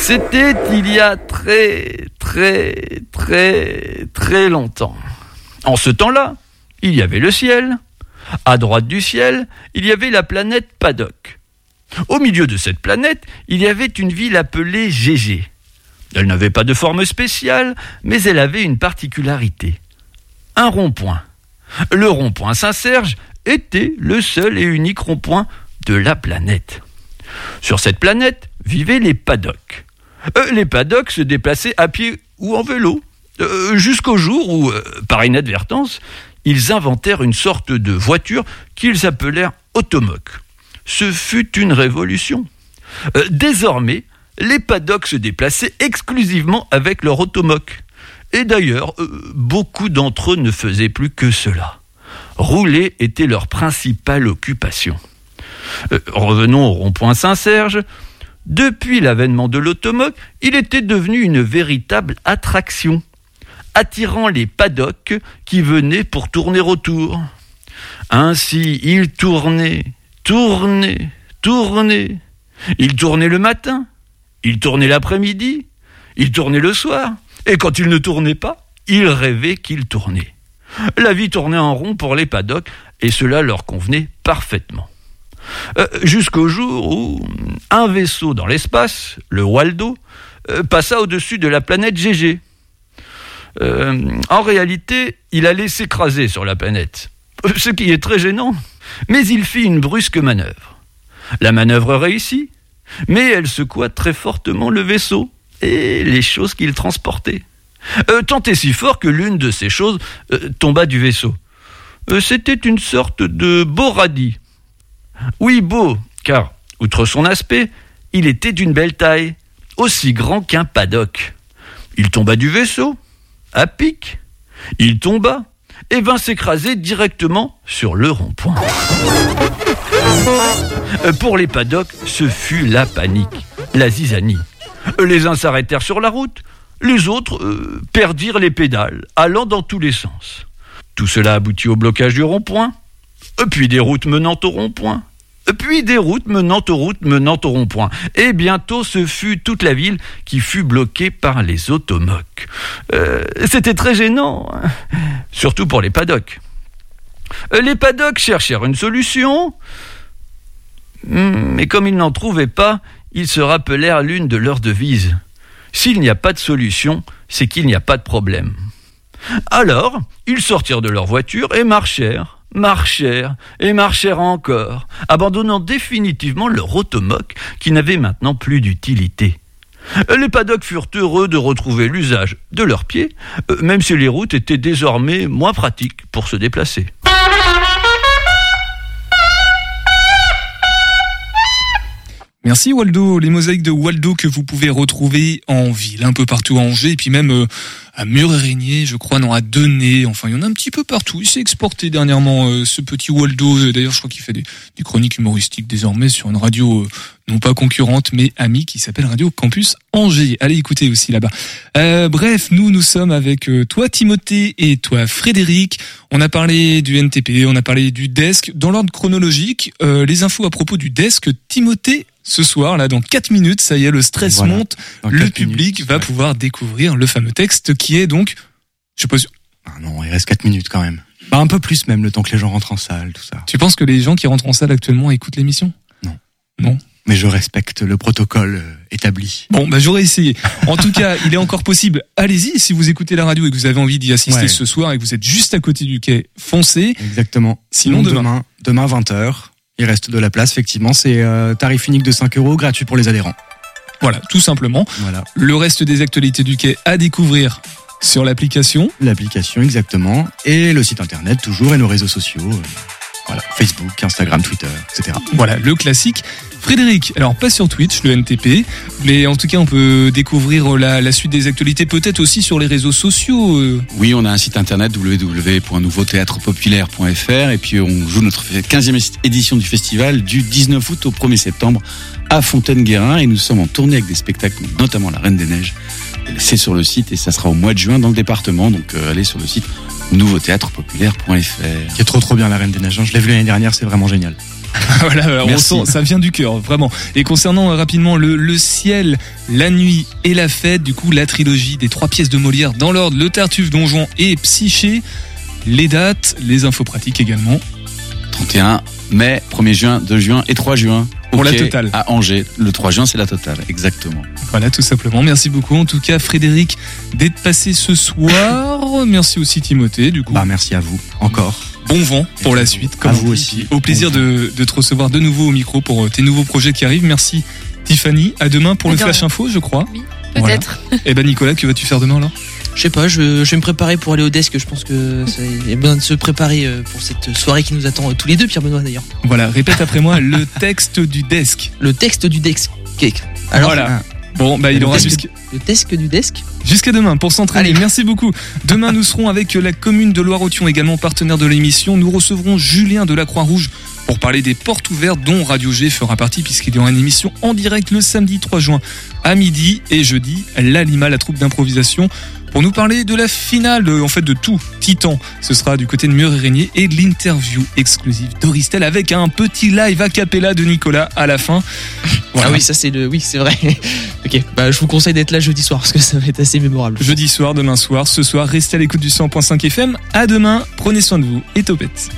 [SPEAKER 21] C'était il y a très, très, très, très longtemps. En ce temps-là, il y avait le ciel. À droite du ciel, il y avait la planète Paddock. Au milieu de cette planète, il y avait une ville appelée GG. Elle n'avait pas de forme spéciale, mais elle avait une particularité. Un rond-point. Le rond-point Saint-Serge était le seul et unique rond-point de la planète. Sur cette planète vivaient les paddocks. Euh, les paddocks se déplaçaient à pied ou en vélo, euh, jusqu'au jour où, euh, par inadvertance, ils inventèrent une sorte de voiture qu'ils appelèrent automoque. Ce fut une révolution. Désormais, les paddocks se déplaçaient exclusivement avec leur automoque. Et d'ailleurs, beaucoup d'entre eux ne faisaient plus que cela. Rouler était leur principale occupation. Revenons au rond-point Saint-Serge. Depuis l'avènement de l'automoque, il était devenu une véritable attraction, attirant les paddocks qui venaient pour tourner autour. Ainsi, il tournait, tournait, tournait. Il tournait le matin, il tournait l'après-midi, il tournait le soir, Et quand il ne tournait pas, il rêvait qu'il tournait. La vie tournait en rond pour les paddocks et cela leur convenait parfaitement. Euh, Jusqu'au jour où un vaisseau dans l'espace, le Waldo, euh, passa au-dessus de la planète GG. Euh, en réalité, il allait s'écraser sur la planète, ce qui est très gênant, mais il fit une brusque manœuvre. La manœuvre réussit, mais elle secoua très fortement le vaisseau et les choses qu'il transportait. Tant et si fort que l'une de ces choses tomba du vaisseau. C'était une sorte de beau radis. Oui, beau, car, outre son aspect, il était d'une belle taille, aussi grand qu'un paddock. Il tomba du vaisseau, à pic. Il tomba et vint s'écraser directement sur le rond-point. Euh, Pour les paddocks, ce fut la panique, la zizanie. Les uns s'arrêtèrent sur la route, les autres euh, perdirent les pédales, allant dans tous les sens. Tout cela aboutit au blocage du rond-point, puis des routes menant au rond-point, puis des routes menant aux routes menant au rond-point. Et bientôt, ce fut toute la ville qui fut bloquée par les automoques. Euh, C'était très gênant, hein, surtout pour les paddocks. Euh, Les paddocks cherchèrent une solution, Hmm, mais comme ils n'en trouvaient pas, ils se rappelèrent l'une de leurs devises. S'il n'y a pas de solution, c'est qu'il n'y a pas de problème. Alors, ils sortirent de leur voiture et marchèrent, marchèrent et marchèrent encore, abandonnant définitivement leur automoque qui n'avait maintenant plus d'utilité. Les paddocks furent heureux de retrouver l'usage de leurs pieds, euh, même si les routes étaient désormais moins pratiques pour se déplacer.
[SPEAKER 6] Merci Waldo, les mosaïques de Waldo que vous pouvez retrouver en ville, un peu partout à Angers, et puis même euh, à Mur-et-Régnier, je crois, non, à Denay, enfin il y en a un petit peu partout. Il s'est exporté dernièrement euh, ce petit Waldo, Euh, d'ailleurs je crois qu'il fait des, des chroniques humoristiques désormais sur une radio euh, non pas concurrente mais amie qui s'appelle Radio Campus Angers. Allez écouter aussi là-bas. Euh, bref, nous nous sommes avec euh, toi Timothée et toi Frédéric. On a parlé du NTP, on a parlé du desk. Dans l'ordre chronologique, euh, les infos à propos du desk, Timothée ce soir, là, dans 4 minutes, ça y est, le stress
[SPEAKER 11] Voilà.
[SPEAKER 6] monte, le public
[SPEAKER 11] minutes,
[SPEAKER 6] va
[SPEAKER 11] ouais.
[SPEAKER 6] pouvoir découvrir le fameux texte qui est donc, je suppose,
[SPEAKER 11] Ah non, il reste 4 minutes quand même. Bah, un peu plus même, le temps que les gens rentrent en salle, tout ça.
[SPEAKER 6] tu penses que les gens qui rentrent en salle actuellement écoutent l'émission?
[SPEAKER 11] Non.
[SPEAKER 6] Non?
[SPEAKER 11] Mais je respecte le protocole euh, établi.
[SPEAKER 6] Bon, bah j'aurais essayé. En tout cas, il est encore possible. Allez-y, si vous écoutez la radio et que vous avez envie d'y assister
[SPEAKER 11] Ouais.
[SPEAKER 6] ce soir et que vous êtes juste à côté du quai, foncez.
[SPEAKER 11] Exactement.
[SPEAKER 6] Sinon, demain.
[SPEAKER 11] Demain, 20h. Il reste de la place, effectivement. C'est euh, tarif unique de 5 euros, gratuit pour les adhérents.
[SPEAKER 6] Voilà, tout simplement.
[SPEAKER 11] Voilà.
[SPEAKER 6] Le reste des actualités du quai à découvrir sur l'application.
[SPEAKER 11] L'application, exactement. Et le site internet, toujours, et nos réseaux sociaux. Euh, voilà. Facebook, Instagram, Twitter, etc.
[SPEAKER 6] Voilà, le classique. Frédéric, alors pas sur Twitch, le NTP, mais en tout cas on peut découvrir la, la suite des actualités peut-être aussi sur les réseaux sociaux. euh.
[SPEAKER 14] Oui, on a un site internet www.nouveautéâtrepopulaire.fr et puis on joue notre 15e édition du festival du 19 août au 1er septembre à Fontaine-Guérin et nous sommes en tournée avec des spectacles, notamment La Reine des Neiges. C'est sur le site et ça sera au mois de juin dans le département, donc euh, allez sur le site nouveautéâtrepopulaire.fr.
[SPEAKER 11] Qui est trop trop bien la Reine des Neiges. hein. Je l'ai vu l'année dernière, c'est vraiment génial. (laughs)
[SPEAKER 6] voilà, on sent, ça vient du cœur, vraiment. Et concernant euh, rapidement le, le ciel, la nuit et la fête, du coup la trilogie des trois pièces de Molière dans l'ordre, le Tartuffe, Don Juan et Psyché, les dates, les infos pratiques également.
[SPEAKER 14] 31 mai, 1er juin, 2 juin et 3 juin.
[SPEAKER 6] Pour la totale.
[SPEAKER 14] À Angers. Le 3 juin, c'est la totale, exactement.
[SPEAKER 6] Voilà, tout simplement. Merci beaucoup, en tout cas, Frédéric, d'être passé ce soir. Merci aussi, Timothée, du coup.
[SPEAKER 11] Bah, merci à vous. Encore.
[SPEAKER 6] Bon vent pour la suite.
[SPEAKER 11] À
[SPEAKER 6] on
[SPEAKER 11] vous
[SPEAKER 6] dit.
[SPEAKER 11] aussi.
[SPEAKER 6] Au plaisir
[SPEAKER 11] Bon
[SPEAKER 6] de, de te recevoir de nouveau au micro pour euh, tes nouveaux projets qui arrivent. Merci, Tiffany. À demain pour
[SPEAKER 9] À
[SPEAKER 6] le Flash. Info, je crois.
[SPEAKER 9] Oui,
[SPEAKER 6] Voilà.
[SPEAKER 9] peut-être.
[SPEAKER 6] Et ben, Nicolas, que vas-tu faire demain, alors?
[SPEAKER 8] Je sais pas, je, je vais me préparer pour aller au desk. Je pense que ça- a besoin de se préparer euh, pour cette soirée qui nous attend euh, tous les deux, Pierre Benoît d'ailleurs.
[SPEAKER 6] Voilà, répète après moi le texte du desk.
[SPEAKER 8] Le texte du desk. Alors,
[SPEAKER 6] voilà. Bon, bah, il aura jusqu'à
[SPEAKER 8] le desk du desk.
[SPEAKER 6] jusqu'à demain pour s'entraîner. Merci beaucoup. Demain, nous serons avec la commune de Loire-Othion, également partenaire de l'émission. Nous recevrons Julien de la Croix-Rouge pour parler des portes ouvertes dont Radio G fera partie puisqu'il y aura une émission en direct le samedi 3 juin à midi et jeudi l'Alima, la troupe d'improvisation pour nous parler de la finale, de- en fait de tout Titan. Ce sera du côté de Mur et Régnier et de l'interview exclusive d'Auristel avec un petit live a cappella de Nicolas à la fin. (laughs)
[SPEAKER 8] Ah oui, ça c'est le. Oui, c'est vrai. (laughs) ok, bah je vous conseille d'être là jeudi soir parce que ça va être assez mémorable.
[SPEAKER 6] Jeudi soir, demain soir, ce soir, restez à l'écoute du 100.5 FM. À demain, prenez soin de vous et topette.